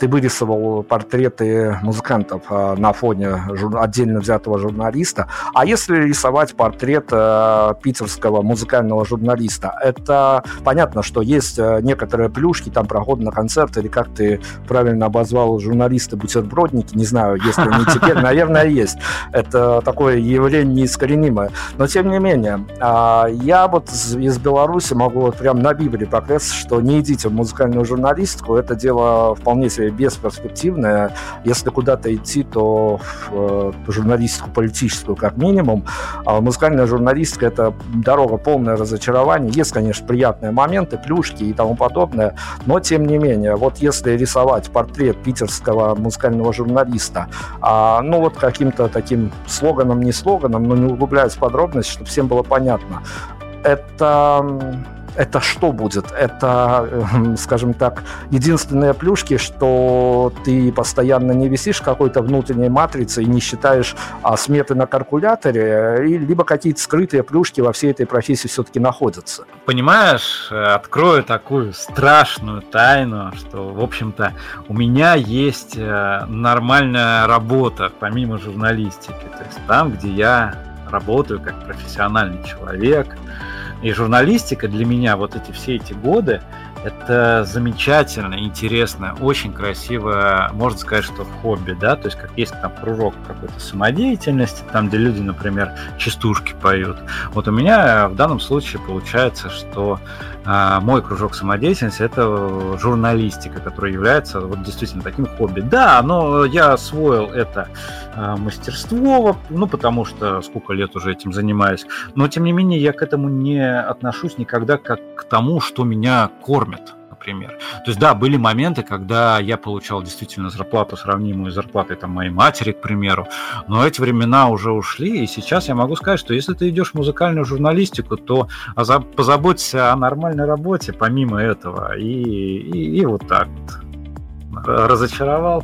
ты вырисовал портреты музыкантов а, на фоне отдельно взятого журналиста. А если рисовать портрет э, питерского музыкального журналиста, это понятно, что есть э, некоторые плюшки, там проход на концерт, или как ты правильно обозвал журналисты-бутербродники, не знаю, если они теперь, наверное, есть. Это такое явление неискоренимое. Но тем не менее, а, я вот из Беларуси могу вот прям на Библии поклясться, что не идите в музыкальную журналистику, это дело вполне себе бесперспективная. Если куда-то идти, то в э, журналистику политическую как минимум. А музыкальная журналистика – это дорога полная разочарования. Есть, конечно, приятные моменты, плюшки и тому подобное, но тем не менее, вот если рисовать портрет питерского музыкального журналиста, а, ну вот каким-то таким слоганом, не слоганом, но не углубляясь в подробности, чтобы всем было понятно, это это что будет? Это, эм, скажем так, единственные плюшки, что ты постоянно не висишь какой-то внутренней матрице и не считаешь а, сметы на калькуляторе, и, либо какие-то скрытые плюшки во всей этой профессии все-таки находятся. Понимаешь, открою такую страшную тайну, что, в общем-то, у меня есть э, нормальная работа, помимо журналистики. То есть там, где я работаю как профессиональный человек, и журналистика для меня вот эти все эти годы это замечательно, интересно, очень красиво, можно сказать, что хобби, да, то есть как есть там кружок какой-то самодеятельности, там, где люди, например, частушки поют. Вот у меня в данном случае получается, что мой кружок самодеятельности это журналистика, которая является вот действительно таким хобби. Да, но я освоил это а, мастерство, ну, потому что сколько лет уже этим занимаюсь, но тем не менее я к этому не отношусь никогда как к тому, что меня кормит например. То есть, да, были моменты, когда я получал действительно зарплату, сравнимую с зарплатой там, моей матери, к примеру, но эти времена уже ушли, и сейчас я могу сказать, что если ты идешь в музыкальную журналистику, то позаботься о нормальной работе помимо этого, и, и, и вот так. Разочаровал?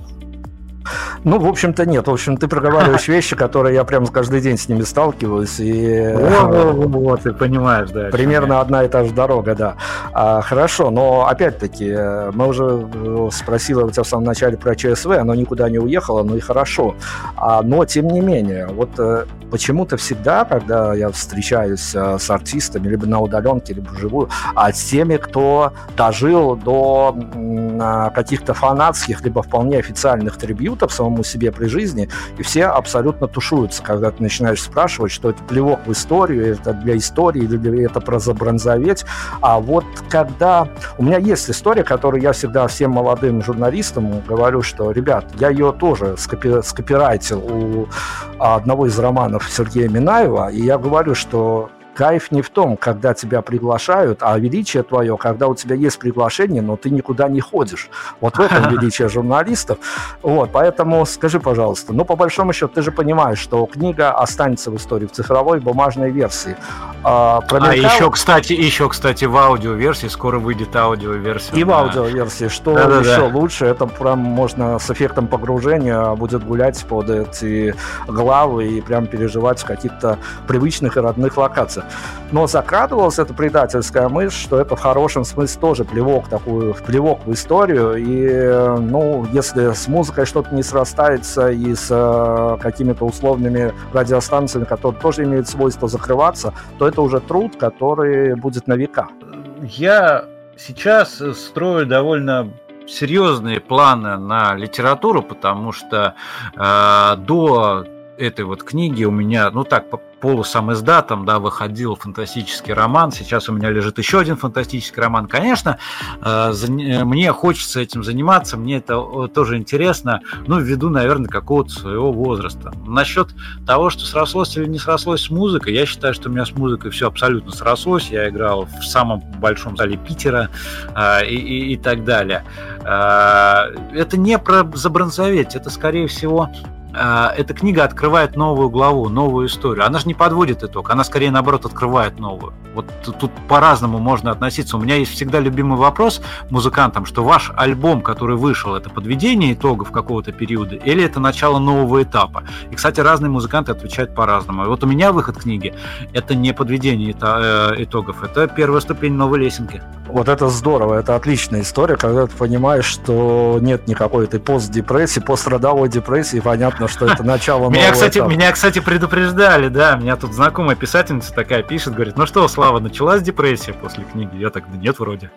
Ну, в общем-то, нет. В общем, ты проговариваешь вещи, которые я прям каждый день с ними сталкиваюсь. И... Вот, ты понимаешь, да. Примерно одна и та же дорога, да. А, хорошо, но опять-таки, мы уже э, спросили у тебя в самом начале про ЧСВ, оно никуда не уехало, ну и хорошо. А, но, тем не менее, вот э, почему-то всегда, когда я встречаюсь э, с артистами, либо на удаленке, либо вживую, а с теми, кто дожил до каких-то фанатских, либо вполне официальных трибютов самому себе при жизни, и все абсолютно тушуются, когда ты начинаешь спрашивать, что это плевок в историю, это для истории, или это про забронзоветь. А вот когда... У меня есть история, которую я всегда всем молодым журналистам говорю, что, ребят, я ее тоже скопи... скопирайтил у одного из романов Сергея Минаева, и я говорю, что Кайф не в том, когда тебя приглашают, а величие твое, когда у тебя есть приглашение, но ты никуда не ходишь. Вот в этом величие журналистов. Вот, поэтому скажи, пожалуйста, ну, по большому счету, ты же понимаешь, что книга останется в истории в цифровой бумажной версии. А, а еще, кстати, еще, кстати, в аудиоверсии скоро выйдет аудиоверсия. И в аудиоверсии, что да, еще да, да. лучше, это прям можно с эффектом погружения будет гулять под эти главы и прям переживать в каких-то привычных и родных локациях. Но закрадывалась эта предательская мысль, что это в хорошем смысле тоже плевок, такой плевок в историю. И, ну, если с музыкой что-то не срастается и с э, какими-то условными радиостанциями, которые тоже имеют свойство закрываться, то это уже труд, который будет на века. Я сейчас строю довольно серьезные планы на литературу, потому что э, до этой вот книги у меня, ну так, полусам издатом, да, выходил фантастический роман, сейчас у меня лежит еще один фантастический роман. Конечно, э, мне хочется этим заниматься, мне это тоже интересно, ну, ввиду, наверное, какого-то своего возраста. Насчет того, что срослось или не срослось с музыкой, я считаю, что у меня с музыкой все абсолютно срослось. Я играл в самом большом зале Питера э, и, и, и так далее. Э, это не про забронзоветь, это, скорее всего, эта книга открывает новую главу, новую историю. Она же не подводит итог, она скорее наоборот открывает новую. Вот тут по-разному можно относиться. У меня есть всегда любимый вопрос музыкантам, что ваш альбом, который вышел, это подведение итогов какого-то периода или это начало нового этапа. И, кстати, разные музыканты отвечают по-разному. Вот у меня выход книги – это не подведение э, итогов, это первая ступень новой лесенки. Вот это здорово, это отличная история, когда ты понимаешь, что нет никакой этой постдепрессии, пострадовой депрессии, понятно, что это начало меня, кстати, этапа. Меня, кстати, предупреждали, да, меня тут знакомая писательница такая пишет, говорит, ну что, Слава, началась депрессия после книги? Я так, да нет, вроде.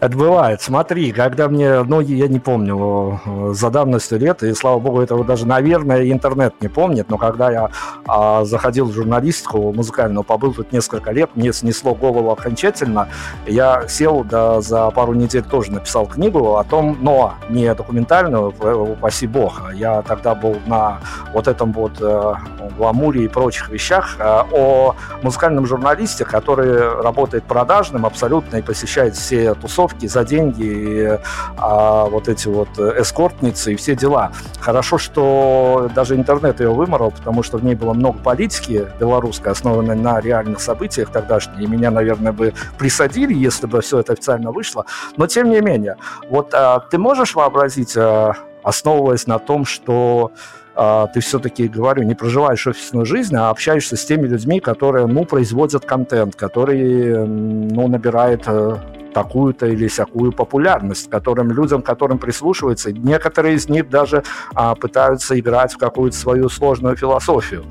Это бывает. Смотри, когда мне, ну, я не помню, э, за давностью лет, и, слава богу, этого даже, наверное, интернет не помнит, но когда я а, заходил в журналистику музыкальную, побыл тут несколько лет, мне снесло голову окончательно, я сел, да, за пару недель тоже написал книгу о том, но не документальную, упаси бог, я тогда был на вот этом вот э, гламуре и прочих вещах, э, о музыкальном журналисте, который работает продажным абсолютно и посещает все тусовки за деньги, а, вот эти вот эскортницы и все дела. Хорошо, что даже интернет ее выморал, потому что в ней было много политики белорусской, основанной на реальных событиях тогдашней, и меня, наверное, бы присадили, если бы все это официально вышло. Но тем не менее, вот а, ты можешь вообразить, а, основываясь на том, что ты все-таки, говорю, не проживаешь офисную жизнь, а общаешься с теми людьми, которые, ну, производят контент, которые, ну, набирают э, такую-то или всякую популярность, которым людям, которым прислушиваются, некоторые из них даже а, пытаются играть в какую-то свою сложную философию.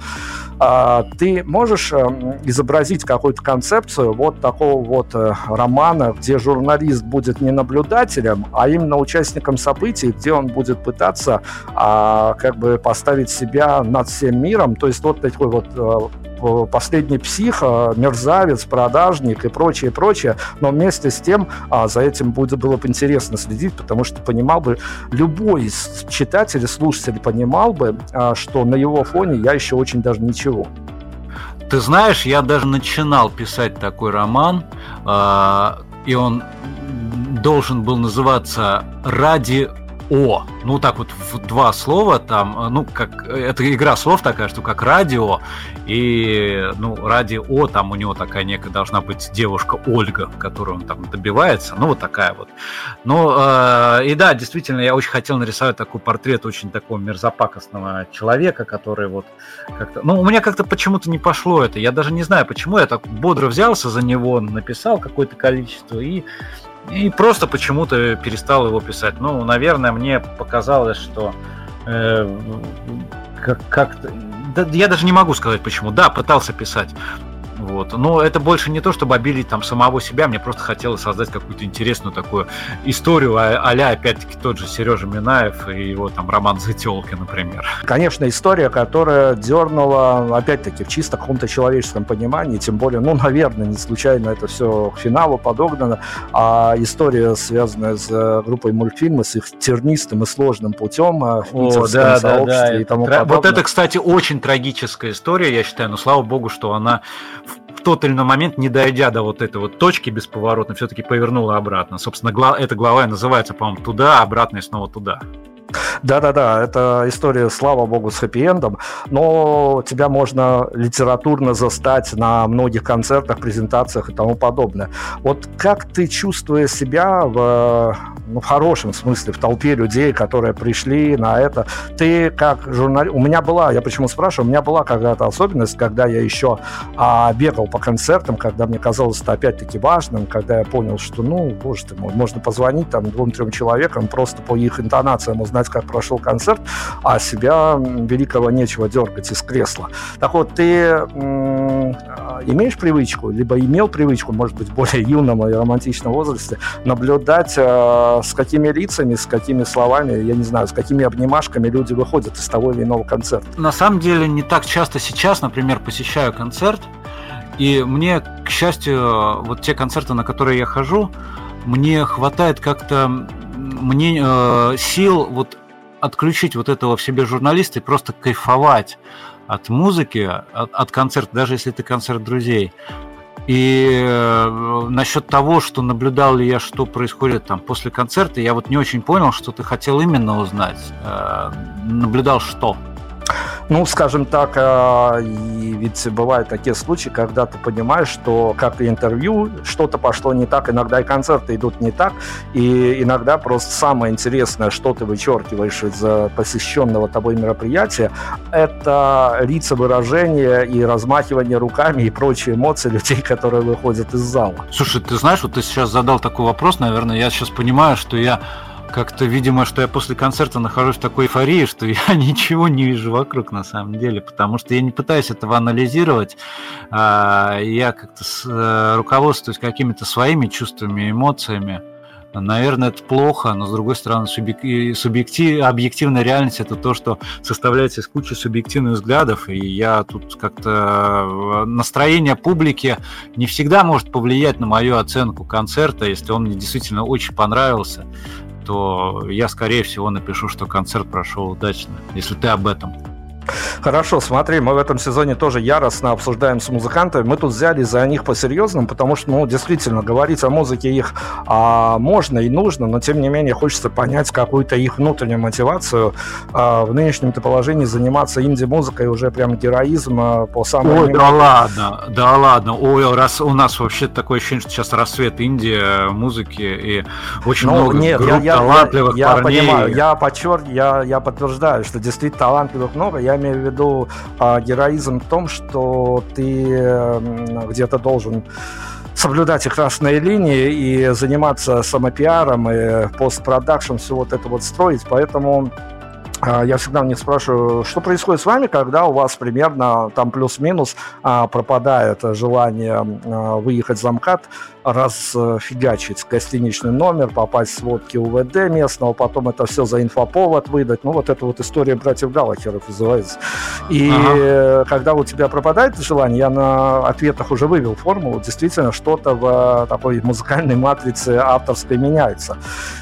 А, ты можешь а, изобразить какую-то концепцию вот такого вот а, романа, где журналист будет не наблюдателем, а именно участником событий, где он будет пытаться а, как бы поставить себя над всем миром, то есть вот такой вот а, последний псих, мерзавец, продажник и прочее, прочее, но вместе с тем а, за этим будет, было бы интересно следить, потому что понимал бы, любой из читателей, слушателей понимал бы, а, что на его фоне я еще очень даже ничего. Ты знаешь, я даже начинал писать такой роман, а, и он должен был называться «Ради о. Ну, так вот в два слова там, э, ну, как это игра слов такая, что как радио, и, ну, радио, там у него такая некая должна быть девушка Ольга, которую он там добивается, ну, вот такая вот. Ну, э, и да, действительно, я очень хотел нарисовать такой портрет очень такого мерзопакостного человека, который вот как-то... Ну, у меня как-то почему-то не пошло это, я даже не знаю, почему я так бодро взялся за него, написал какое-то количество, и и просто почему-то перестал его писать. Ну, наверное, мне показалось, что э, как- как-то... Да, я даже не могу сказать почему. Да, пытался писать. Вот. Но это больше не то, чтобы обелить там самого себя, мне просто хотелось создать какую-то интересную такую историю, а- а-ля, опять-таки, тот же Сережа Минаев и его там роман «Зетелки», например. Конечно, история, которая дернула, опять-таки, в чисто каком-то человеческом понимании, тем более, ну, наверное, не случайно это все к финалу подогнано, а история, связанная с э, группой мультфильмы, с их тернистым и сложным путем э, в питерском сообществе и тому Тра- подобное. Вот это, кстати, очень трагическая история, я считаю, но слава богу, что она в тот или иной момент, не дойдя до вот этой вот точки бесповоротной, все-таки повернула обратно. Собственно, гла- эта глава и называется, по-моему, «Туда», обратно и снова туда. Да-да-да, это история, слава богу, с хэппи-эндом, но тебя можно литературно застать на многих концертах, презентациях и тому подобное. Вот как ты чувствуешь себя в, ну, в хорошем смысле, в толпе людей, которые пришли на это? Ты как журналист... У меня была, я почему спрашиваю, у меня была когда-то особенность, когда я еще а, бегал по концертам, когда мне казалось это опять-таки важным, когда я понял, что, ну, боже ты мой, можно позвонить там двум-трем человекам, просто по их интонациям узнать, как прошел концерт, а себя великого нечего дергать из кресла. Так вот, ты м, имеешь привычку, либо имел привычку, может быть, в более юном и романтичном возрасте, наблюдать, э, с какими лицами, с какими словами, я не знаю, с какими обнимашками люди выходят из того или иного концерта. На самом деле, не так часто сейчас, например, посещаю концерт, и мне, к счастью, вот те концерты, на которые я хожу, мне хватает как-то мне э, сил вот отключить вот этого в себе журналиста и просто кайфовать от музыки, от, от концерта, даже если это концерт друзей. И э, насчет того, что наблюдал ли я, что происходит там после концерта, я вот не очень понял, что ты хотел именно узнать. Э, наблюдал что? Ну, скажем так, э, и ведь бывают такие случаи, когда ты понимаешь, что как и интервью, что-то пошло не так, иногда и концерты идут не так, и иногда просто самое интересное, что ты вычеркиваешь из э, посещенного тобой мероприятия, это лица выражения и размахивание руками и прочие эмоции людей, которые выходят из зала. Слушай, ты знаешь, вот ты сейчас задал такой вопрос, наверное, я сейчас понимаю, что я как-то, видимо, что я после концерта нахожусь в такой эйфории, что я ничего не вижу вокруг на самом деле, потому что я не пытаюсь этого анализировать, я как-то э, руководствуюсь какими-то своими чувствами, эмоциями. Наверное, это плохо, но с другой стороны, субъектив, объективная реальность это то, что составляется из кучи субъективных взглядов, и я тут как-то настроение публики не всегда может повлиять на мою оценку концерта, если он мне действительно очень понравился то я, скорее всего, напишу, что концерт прошел удачно, если ты об этом. Хорошо, смотри, мы в этом сезоне тоже яростно обсуждаем с музыкантами. Мы тут взяли за них по-серьезному, потому что, ну, действительно, говорить о музыке их а, можно и нужно, но, тем не менее, хочется понять какую-то их внутреннюю мотивацию. А, в нынешнем положении заниматься инди-музыкой уже прям героизм а, по самому... Ой, да ладно, да ладно. Ой, раз у нас вообще такое ощущение, что сейчас рассвет Индии, музыки и очень ну, много нет, групп я, талантливых я, парней. Я понимаю, я подчерк, я, я подтверждаю, что действительно талантливых много. Я имею в виду а, героизм в том, что ты где-то должен соблюдать и красные линии и заниматься самопиаром и постпродакшн, все вот это вот строить. Поэтому я всегда у них спрашиваю, что происходит с вами, когда у вас примерно там плюс-минус пропадает желание выехать за МКАД, расфигачить гостиничный номер, попасть в сводки УВД местного, потом это все за инфоповод выдать. Ну, вот эта вот история братьев Галахеров называется. И ага. когда у тебя пропадает желание, я на ответах уже вывел формулу, действительно что-то в такой музыкальной матрице авторской меняется.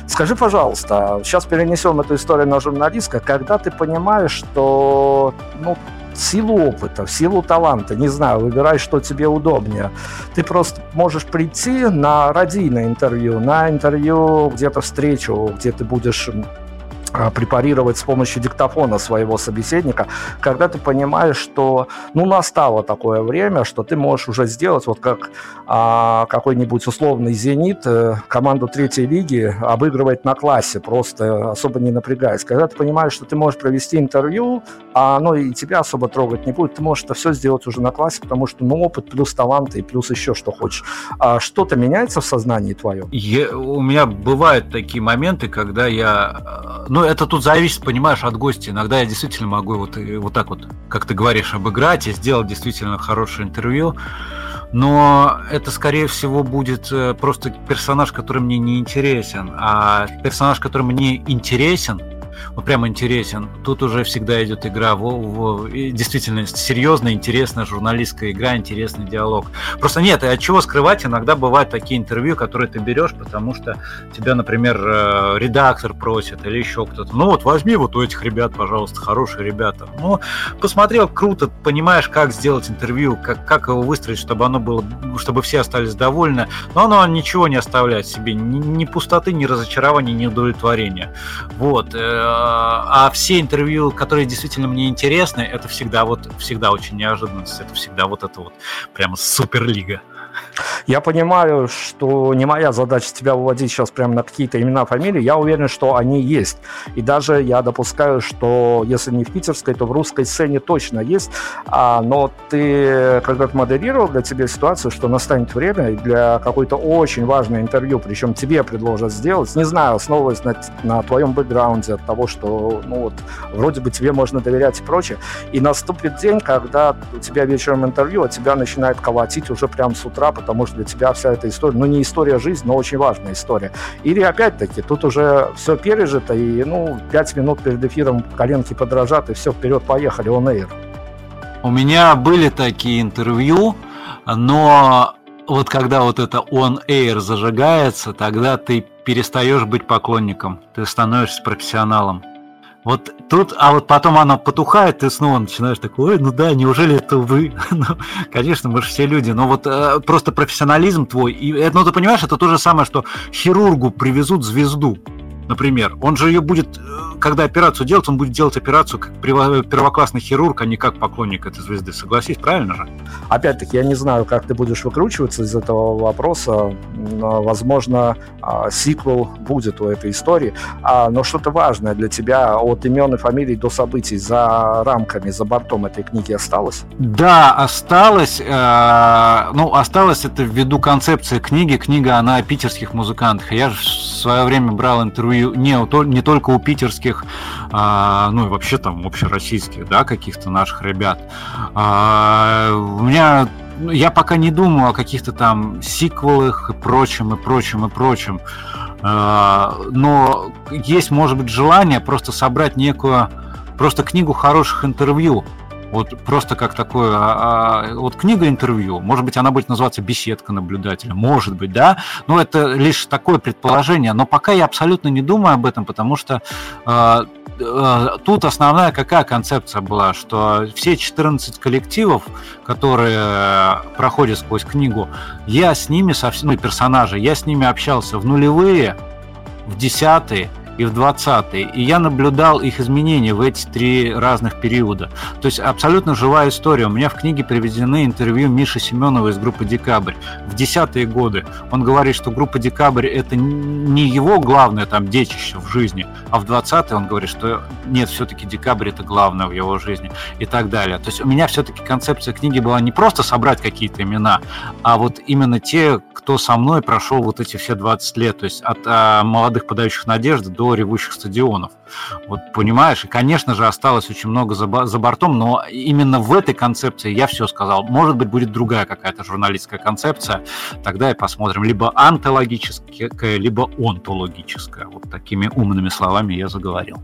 Скажи, пожалуйста, сейчас перенесем эту историю на журналистка, когда ты понимаешь, что ну, силу опыта, в силу таланта, не знаю, выбирай, что тебе удобнее. Ты просто можешь прийти на радийное интервью, на интервью где-то встречу, где ты будешь препарировать с помощью диктофона своего собеседника, когда ты понимаешь, что ну настало такое время, что ты можешь уже сделать вот как а, какой-нибудь условный «Зенит» э, команду третьей лиги обыгрывать на классе, просто особо не напрягаясь. Когда ты понимаешь, что ты можешь провести интервью, а оно и тебя особо трогать не будет, ты можешь это все сделать уже на классе, потому что ну опыт плюс таланты и плюс еще что хочешь. А что-то меняется в сознании твоем? Я, у меня бывают такие моменты, когда я э, ну, это тут зависит, понимаешь, от гостя. Иногда я действительно могу вот, вот так вот, как ты говоришь, обыграть и сделать действительно хорошее интервью. Но это, скорее всего, будет э, просто персонаж, который мне не интересен. А персонаж, который мне интересен – вот прямо интересен. Тут уже всегда идет игра, в, в, действительно серьезная, интересная журналистская игра, интересный диалог. Просто нет, от чего скрывать, иногда бывают такие интервью, которые ты берешь, потому что тебя, например, э, редактор просит или еще кто-то. Ну вот возьми вот у этих ребят, пожалуйста, хорошие ребята. Ну, посмотрел, круто, понимаешь, как сделать интервью, как, как его выстроить, чтобы оно было, чтобы все остались довольны. Но оно ничего не оставляет себе, ни, ни пустоты, ни разочарования, ни удовлетворения. Вот. Э, а все интервью, которые действительно мне интересны, это всегда вот всегда очень неожиданность, это всегда вот это вот прямо суперлига. Я понимаю, что не моя задача тебя выводить сейчас прямо на какие-то имена, фамилии. Я уверен, что они есть. И даже я допускаю, что если не в питерской, то в русской сцене точно есть. А, но ты когда-то модерировал для тебя ситуацию, что настанет время для какой-то очень важное интервью, причем тебе предложат сделать, не знаю, основываясь на, на твоем бэкграунде, от того, что ну вот, вроде бы тебе можно доверять и прочее. И наступит день, когда у тебя вечером интервью, а тебя начинает колотить уже прям с утра, потому что для тебя вся эта история, ну не история жизни, но очень важная история. Или опять-таки, тут уже все пережито, и ну, пять минут перед эфиром коленки подражат, и все, вперед, поехали, он air. У меня были такие интервью, но вот когда вот это on air зажигается, тогда ты перестаешь быть поклонником, ты становишься профессионалом. Вот тут, а вот потом она потухает, ты снова начинаешь такой, ой, ну да, неужели это вы? ну, конечно, мы же все люди, но вот э, просто профессионализм твой, и, ну ты понимаешь, это то же самое, что хирургу привезут звезду, например, он же ее будет, э, когда операцию делать, он будет делать операцию как первоклассный хирург, а не как поклонник этой звезды. Согласись, правильно же? Опять-таки, я не знаю, как ты будешь выкручиваться из этого вопроса. Но, возможно, а, сиквел будет у этой истории. А, но что-то важное для тебя от имен и фамилий до событий за рамками, за бортом этой книги осталось? Да, осталось. Э, ну, осталось это ввиду концепции книги. Книга, она о питерских музыкантах. Я же в свое время брал интервью не, не только у питерских, а, ну и вообще там общероссийских, да, каких-то наших ребят. А, у меня ну, я пока не думаю о каких-то там сиквелах и прочем, и прочем, и прочем. А, но есть, может быть, желание просто собрать некую, просто книгу хороших интервью вот просто как такое, а, а, вот книга интервью, может быть, она будет называться «Беседка наблюдателя», может быть, да, но это лишь такое предположение, но пока я абсолютно не думаю об этом, потому что а, а, тут основная какая концепция была, что все 14 коллективов, которые проходят сквозь книгу, я с ними, совсем, ну, персонажи, я с ними общался в нулевые, в десятые и в 20-е. И я наблюдал их изменения в эти три разных периода. То есть абсолютно живая история. У меня в книге приведены интервью Миши Семенова из группы «Декабрь». В десятые годы он говорит, что группа «Декабрь» — это не его главное там детище в жизни, а в 20-е он говорит, что нет, все-таки «Декабрь» — это главное в его жизни и так далее. То есть у меня все-таки концепция книги была не просто собрать какие-то имена, а вот именно те, кто со мной прошел вот эти все 20 лет, то есть от а, молодых подающих надежды до ревущих стадионов. Вот понимаешь, и, конечно же, осталось очень много за, за бортом, но именно в этой концепции я все сказал. Может быть, будет другая какая-то журналистская концепция, тогда и посмотрим. Либо антологическая, либо онтологическая. Вот такими умными словами я заговорил.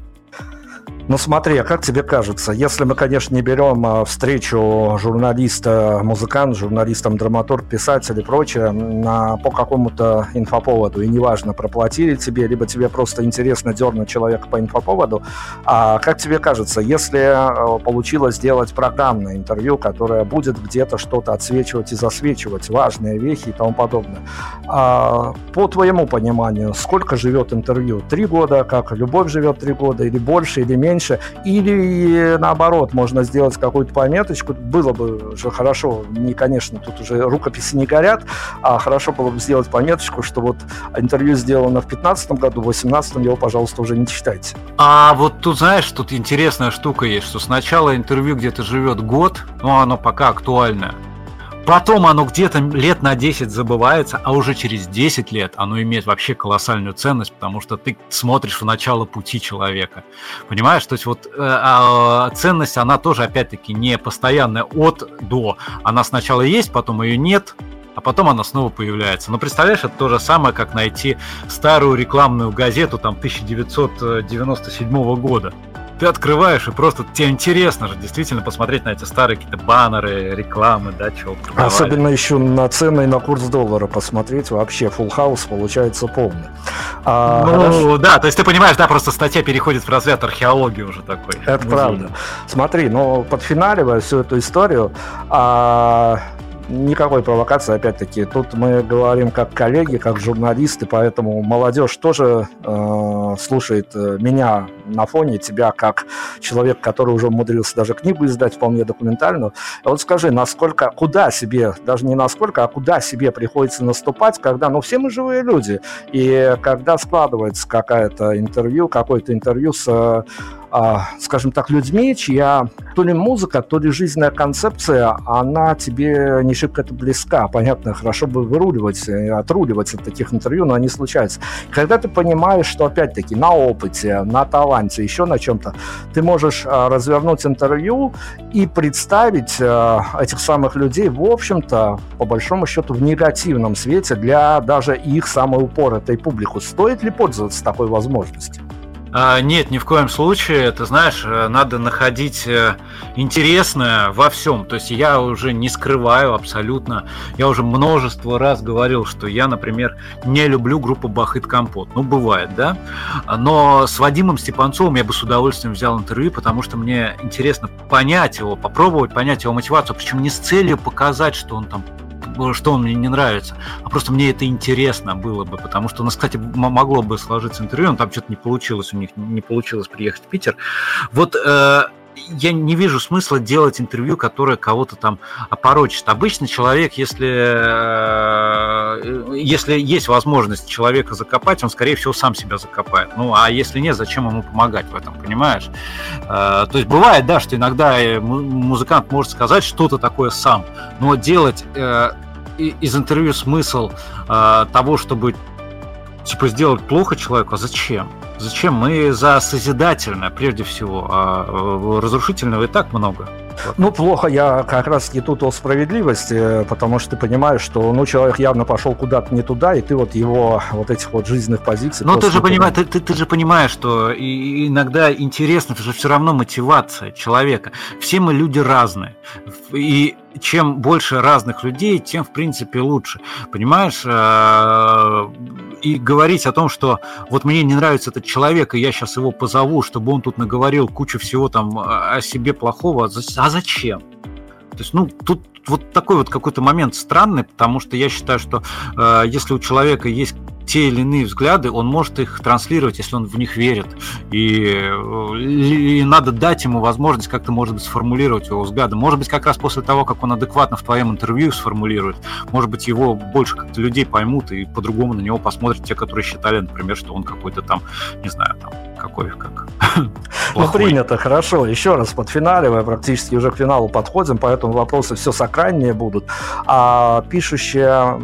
Ну смотри, а как тебе кажется, если мы, конечно, не берем а, встречу журналиста, музыкант, журналистом, драматург, писатель и прочее на, по какому-то инфоповоду, и неважно, проплатили тебе, либо тебе просто интересно дернуть человека по инфоповоду, а как тебе кажется, если а, получилось сделать программное интервью, которое будет где-то что-то отсвечивать и засвечивать, важные вехи и тому подобное, а, по твоему пониманию, сколько живет интервью? Три года, как любовь живет три года, или больше, или меньше? Меньше, или наоборот, можно сделать какую-то пометочку, было бы же хорошо, не, конечно, тут уже рукописи не горят, а хорошо было бы сделать пометочку, что вот интервью сделано в 2015 году, в 2018 его, пожалуйста, уже не читайте. А вот тут, знаешь, тут интересная штука есть, что сначала интервью где-то живет год, но оно пока актуальное, Потом оно где-то лет на 10 забывается, а уже через 10 лет оно имеет вообще колоссальную ценность, потому что ты смотришь в начало пути человека. Понимаешь? То есть вот э, э, ценность, она тоже, опять-таки, не постоянная от до. Она сначала есть, потом ее нет, а потом она снова появляется. Но представляешь, это то же самое, как найти старую рекламную газету там 1997 года ты открываешь, и просто тебе интересно же действительно посмотреть на эти старые какие-то баннеры, рекламы, да, чего Особенно еще на цены и на курс доллара посмотреть, вообще full house получается полный. А, ну, хорошо. да, то есть ты понимаешь, да, просто статья переходит в разряд археологии уже такой. Это правда. Смотри, ну, подфиналивая всю эту историю, а, никакой провокации, опять-таки. Тут мы говорим как коллеги, как журналисты, поэтому молодежь тоже э, слушает э, меня на фоне, тебя как человек, который уже умудрился даже книгу издать, вполне документальную. А вот скажи, насколько, куда себе, даже не насколько, а куда себе приходится наступать, когда, ну, все мы живые люди, и когда складывается какое-то интервью, какое-то интервью с а, скажем так, людьми, чья то ли музыка, то ли жизненная концепция, она тебе не шибко это близка. Понятно, хорошо бы выруливать, отруливать от таких интервью, но они случаются. Когда ты понимаешь, что, опять-таки, на опыте, на таланте, еще на чем-то, ты можешь а, развернуть интервью и представить а, этих самых людей, в общем-то, по большому счету, в негативном свете для даже их самой упоротой публику. Стоит ли пользоваться такой возможностью? А, нет, ни в коем случае. Ты знаешь, э, надо находить э, интересное во всем. То есть я уже не скрываю абсолютно. Я уже множество раз говорил, что я, например, не люблю группу Бахыт Компот. Ну, бывает, да? Но с Вадимом Степанцовым я бы с удовольствием взял интервью, потому что мне интересно понять его, попробовать понять его мотивацию. Причем не с целью показать, что он там что он мне не нравится, а просто мне это интересно было бы, потому что у нас, кстати, могло бы сложиться интервью, но там что-то не получилось, у них не получилось приехать в Питер. Вот э, я не вижу смысла делать интервью, которое кого-то там опорочит. Обычно человек, если, э, если есть возможность человека закопать, он, скорее всего, сам себя закопает. Ну, а если нет, зачем ему помогать в этом, понимаешь? Э, то есть бывает, да, что иногда музыкант может сказать что-то такое сам, но делать из интервью смысл э, того, чтобы типа сделать плохо человеку, а зачем? Зачем? Мы за созидательное, прежде всего, а разрушительного и так много. Ну, плохо я как раз не тут о справедливости, потому что ты понимаешь, что ну, человек явно пошел куда-то не туда, и ты вот его вот этих вот жизненных позиций... Ну, ты же, понимаешь, ты, ты, ты же понимаешь, что иногда интересно, это же все равно мотивация человека. Все мы люди разные. И чем больше разных людей, тем, в принципе, лучше. Понимаешь? А, и говорить о том, что вот мне не нравится этот человек, и я сейчас его позову, чтобы он тут наговорил кучу всего там о себе плохого, а зачем? То есть, ну, тут вот такой вот какой-то момент странный, потому что я считаю, что э, если у человека есть те или иные взгляды, он может их транслировать, если он в них верит. И, э, и надо дать ему возможность как-то, может быть, сформулировать его взгляды. Может быть, как раз после того, как он адекватно в твоем интервью сформулирует, может быть, его больше как-то людей поймут и по-другому на него посмотрят те, которые считали, например, что он какой-то там, не знаю, там, какой, как... Ну, принято, хорошо. Еще раз подфиналивая, практически уже к финалу подходим, поэтому вопросы все сакральнее будут. А пишущие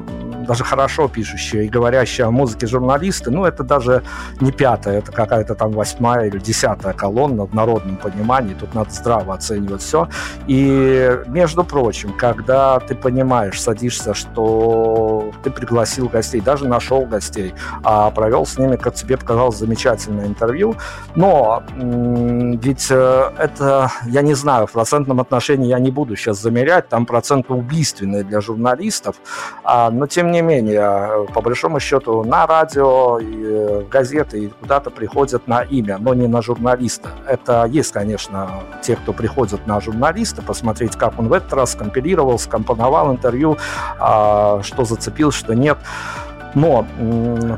даже хорошо пишущие и говорящие о музыке журналисты, ну, это даже не пятая, это какая-то там восьмая или десятая колонна в народном понимании, тут надо здраво оценивать все. И, между прочим, когда ты понимаешь, садишься, что ты пригласил гостей, даже нашел гостей, а провел с ними, как тебе показалось, замечательное интервью. Но ведь э, это, я не знаю, в процентном отношении я не буду сейчас замерять, там проценты убийственные для журналистов, а, но тем не менее, по большому счету, на радио, э, газеты и куда-то приходят на имя, но не на журналиста. Это есть, конечно, те, кто приходят на журналиста, посмотреть, как он в этот раз компилировал, скомпоновал интервью, а, что зацепил, что нет. Но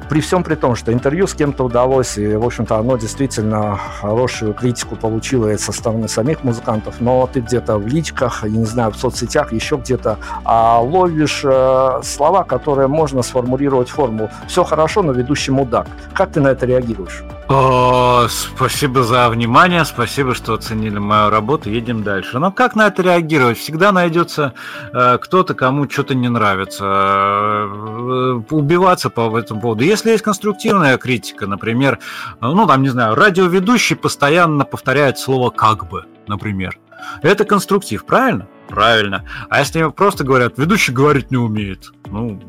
при всем при том, что интервью с кем-то удалось, и, в общем-то, оно действительно хорошую критику получило со стороны самих музыкантов, но ты где-то в личках, я не знаю, в соцсетях, еще где-то а, ловишь э, слова, которые можно сформулировать форму «все хорошо, но ведущий мудак». Как ты на это реагируешь? О, спасибо за внимание, спасибо, что оценили мою работу. Едем дальше. Но как на это реагировать? Всегда найдется э, кто-то, кому что-то не нравится. Э, убиваться по этому поводу. Если есть конструктивная критика, например, ну там, не знаю, радиоведущий постоянно повторяет слово «как бы», например. Это конструктив, правильно? Правильно. А если просто говорят, ведущий говорить не умеет, ну,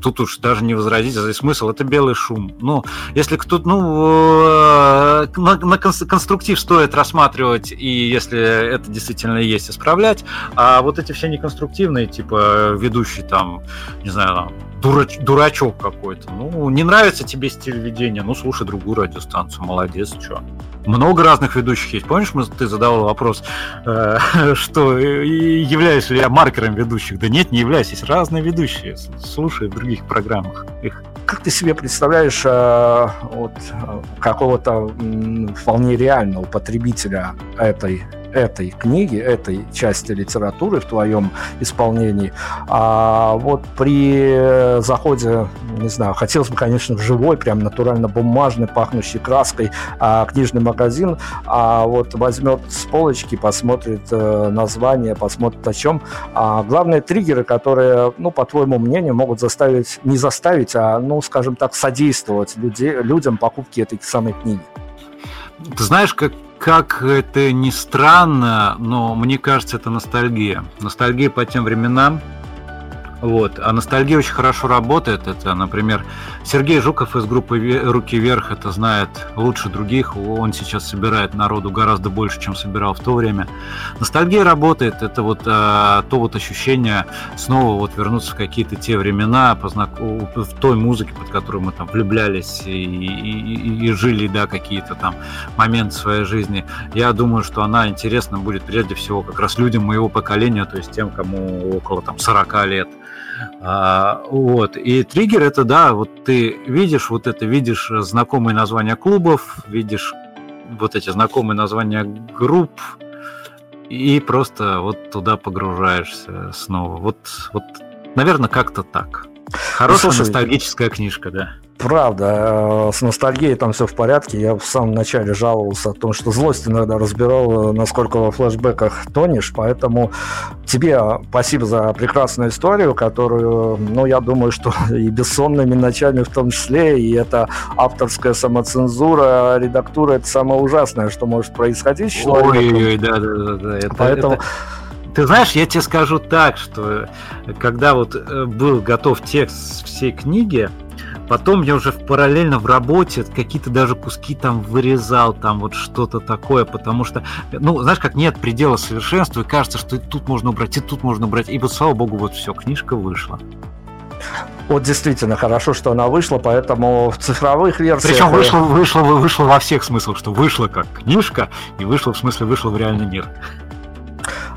тут уж даже не возразить, а смысл это белый шум. Ну, если кто-то, ну, э, на, на конструктив стоит рассматривать, и если это действительно есть, исправлять, а вот эти все неконструктивные, типа ведущий там, не знаю, там, дурач, дурачок какой-то. Ну, не нравится тебе стиль ведения, ну, слушай другую радиостанцию, молодец, что. Много разных ведущих есть. Помнишь, мы, ты задавал вопрос, э, что являюсь ли я маркером ведущих? Да нет, не являюсь. Есть разные ведущие. Слушай в других программах их. Как ты себе представляешь э, вот, какого-то вполне реального потребителя этой этой книги, этой части литературы в твоем исполнении. А вот при заходе, не знаю, хотелось бы, конечно, в живой, прям натурально бумажный, пахнущий краской а, книжный магазин, а вот возьмет с полочки, посмотрит э, название, посмотрит о чем. А главные триггеры, которые, ну, по твоему мнению, могут заставить, не заставить, а, ну, скажем так, содействовать люди, людям покупке этой самой книги. Ты знаешь, как как это ни странно, но мне кажется, это ностальгия. Ностальгия по тем временам, вот. А ностальгия очень хорошо работает. Это, например, Сергей Жуков из группы «Руки вверх» это знает лучше других. Он сейчас собирает народу гораздо больше, чем собирал в то время. Ностальгия работает. Это вот а, то вот ощущение снова вот вернуться в какие-то те времена, познак... в той музыке, под которую мы там влюблялись и, и, и жили, да, какие-то там моменты своей жизни. Я думаю, что она интересна будет прежде всего как раз людям моего поколения, то есть тем, кому около там 40 лет. А, вот. И триггер это, да, вот ты видишь вот это, видишь знакомые названия клубов, видишь вот эти знакомые названия групп, и просто вот туда погружаешься снова. Вот, вот наверное, как-то так. Хорошая ну, ностальгическая книжка, да. Правда, э, с ностальгией там все в порядке. Я в самом начале жаловался о том, что злость иногда разбирал, э, насколько во флешбеках тонешь. Поэтому тебе спасибо за прекрасную историю, которую, ну, я думаю, что и бессонными ночами в том числе, и это авторская самоцензура, редактура, это самое ужасное, что может происходить с человеком. Ой, да, да, да. да. Это, Поэтому... Это... Ты знаешь, я тебе скажу так, что когда вот э, был готов текст всей книги, Потом я уже параллельно в работе какие-то даже куски там вырезал, там вот что-то такое, потому что, ну, знаешь, как нет предела совершенства, и кажется, что и тут можно убрать, и тут можно убрать. И вот, слава богу, вот все, книжка вышла. Вот действительно хорошо, что она вышла, поэтому в цифровых версиях... Причем вышла, вышла, вышла во всех смыслах, что вышла как книжка, и вышла, в смысле, вышла в реальный мир.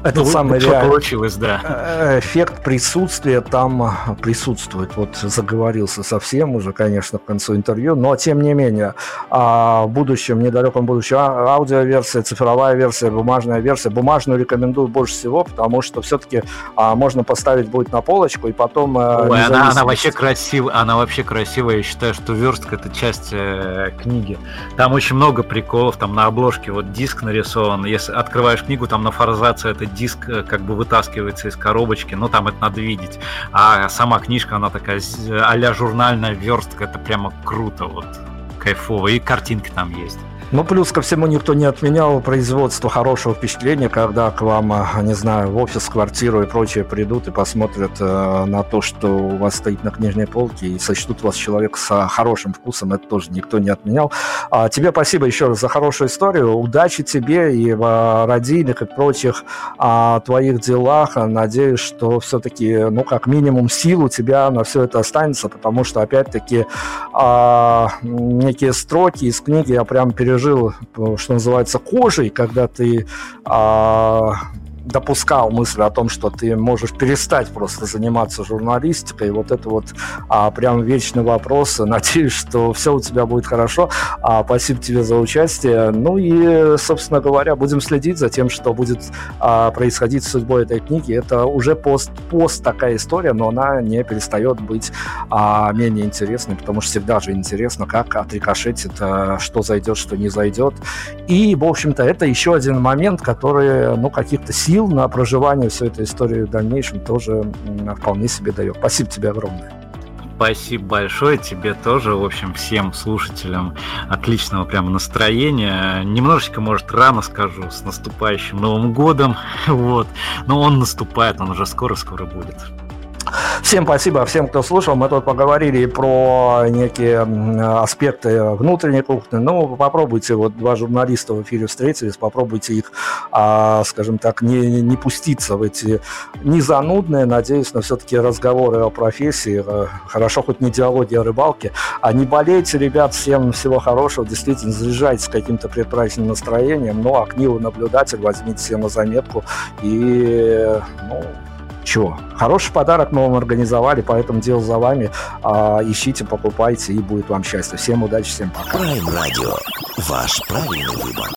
Этот ну, самый что получилось, да. Э, эффект присутствия там э, присутствует. Вот заговорился совсем уже, конечно, в конце интервью, но тем не менее, а, в будущем, недалеком будущем, а, аудиоверсия, цифровая версия, бумажная версия. Бумажную рекомендую больше всего, потому что все-таки а, можно поставить будет на полочку и потом... Э, Ой, она, она вообще красивая, она вообще красивая. Я считаю, что верстка это часть э, книги. Там очень много приколов, там на обложке вот диск нарисован. Если открываешь книгу, там на форзаце это диск э, как бы вытаскивается из коробочки, но там это надо видеть. А сама книжка, она такая а-ля журнальная верстка, это прямо круто, вот, кайфово. И картинки там есть. Ну, плюс ко всему, никто не отменял производство хорошего впечатления, когда к вам, а, не знаю, в офис, квартиру и прочее придут и посмотрят э, на то, что у вас стоит на книжной полке, и сочтут вас человек с хорошим вкусом, это тоже никто не отменял. А, тебе спасибо еще раз за хорошую историю. Удачи тебе и в а, родильных и прочих а, твоих делах. Надеюсь, что все-таки, ну, как минимум, сил у тебя на все это останется, потому что, опять-таки, а, некие строки из книги я прям пережил, что называется, кожей, когда ты а, допускал мысль о том, что ты можешь перестать просто заниматься журналистикой. Вот это вот а, прям вечный вопрос. Надеюсь, что все у тебя будет хорошо. А, спасибо тебе за участие. Ну и, собственно говоря, будем следить за тем, что будет а, происходить с судьбой этой книги. Это уже пост, пост такая история, но она не перестает быть а, менее интересной, потому что всегда же интересно, как отрикошетит, а, что зайдет, что не зайдет. И, в общем-то, это еще один момент, который, ну, каких-то сил сил на проживание всей этой истории в дальнейшем тоже вполне себе дает. Спасибо тебе огромное. Спасибо большое тебе тоже, в общем, всем слушателям отличного прямо настроения. Немножечко, может, рано скажу, с наступающим Новым годом, вот, но он наступает, он уже скоро-скоро будет. Всем спасибо всем, кто слушал. Мы тут поговорили про некие аспекты внутренней кухни. Ну, попробуйте, вот два журналиста в эфире встретились, попробуйте их, а, скажем так, не, не пуститься в эти незанудные, надеюсь, но все-таки разговоры о профессии. Э, хорошо, хоть не диалоги о рыбалке. А не болейте, ребят, всем всего хорошего. Действительно, заряжайтесь каким-то предпраздничным настроением. Ну, а книгу наблюдатель возьмите себе на заметку и, ну, чего? Хороший подарок мы вам организовали, поэтому дело за вами. А, ищите, покупайте, и будет вам счастье. Всем удачи, всем пока. Prime Radio. Ваш правильный выбор.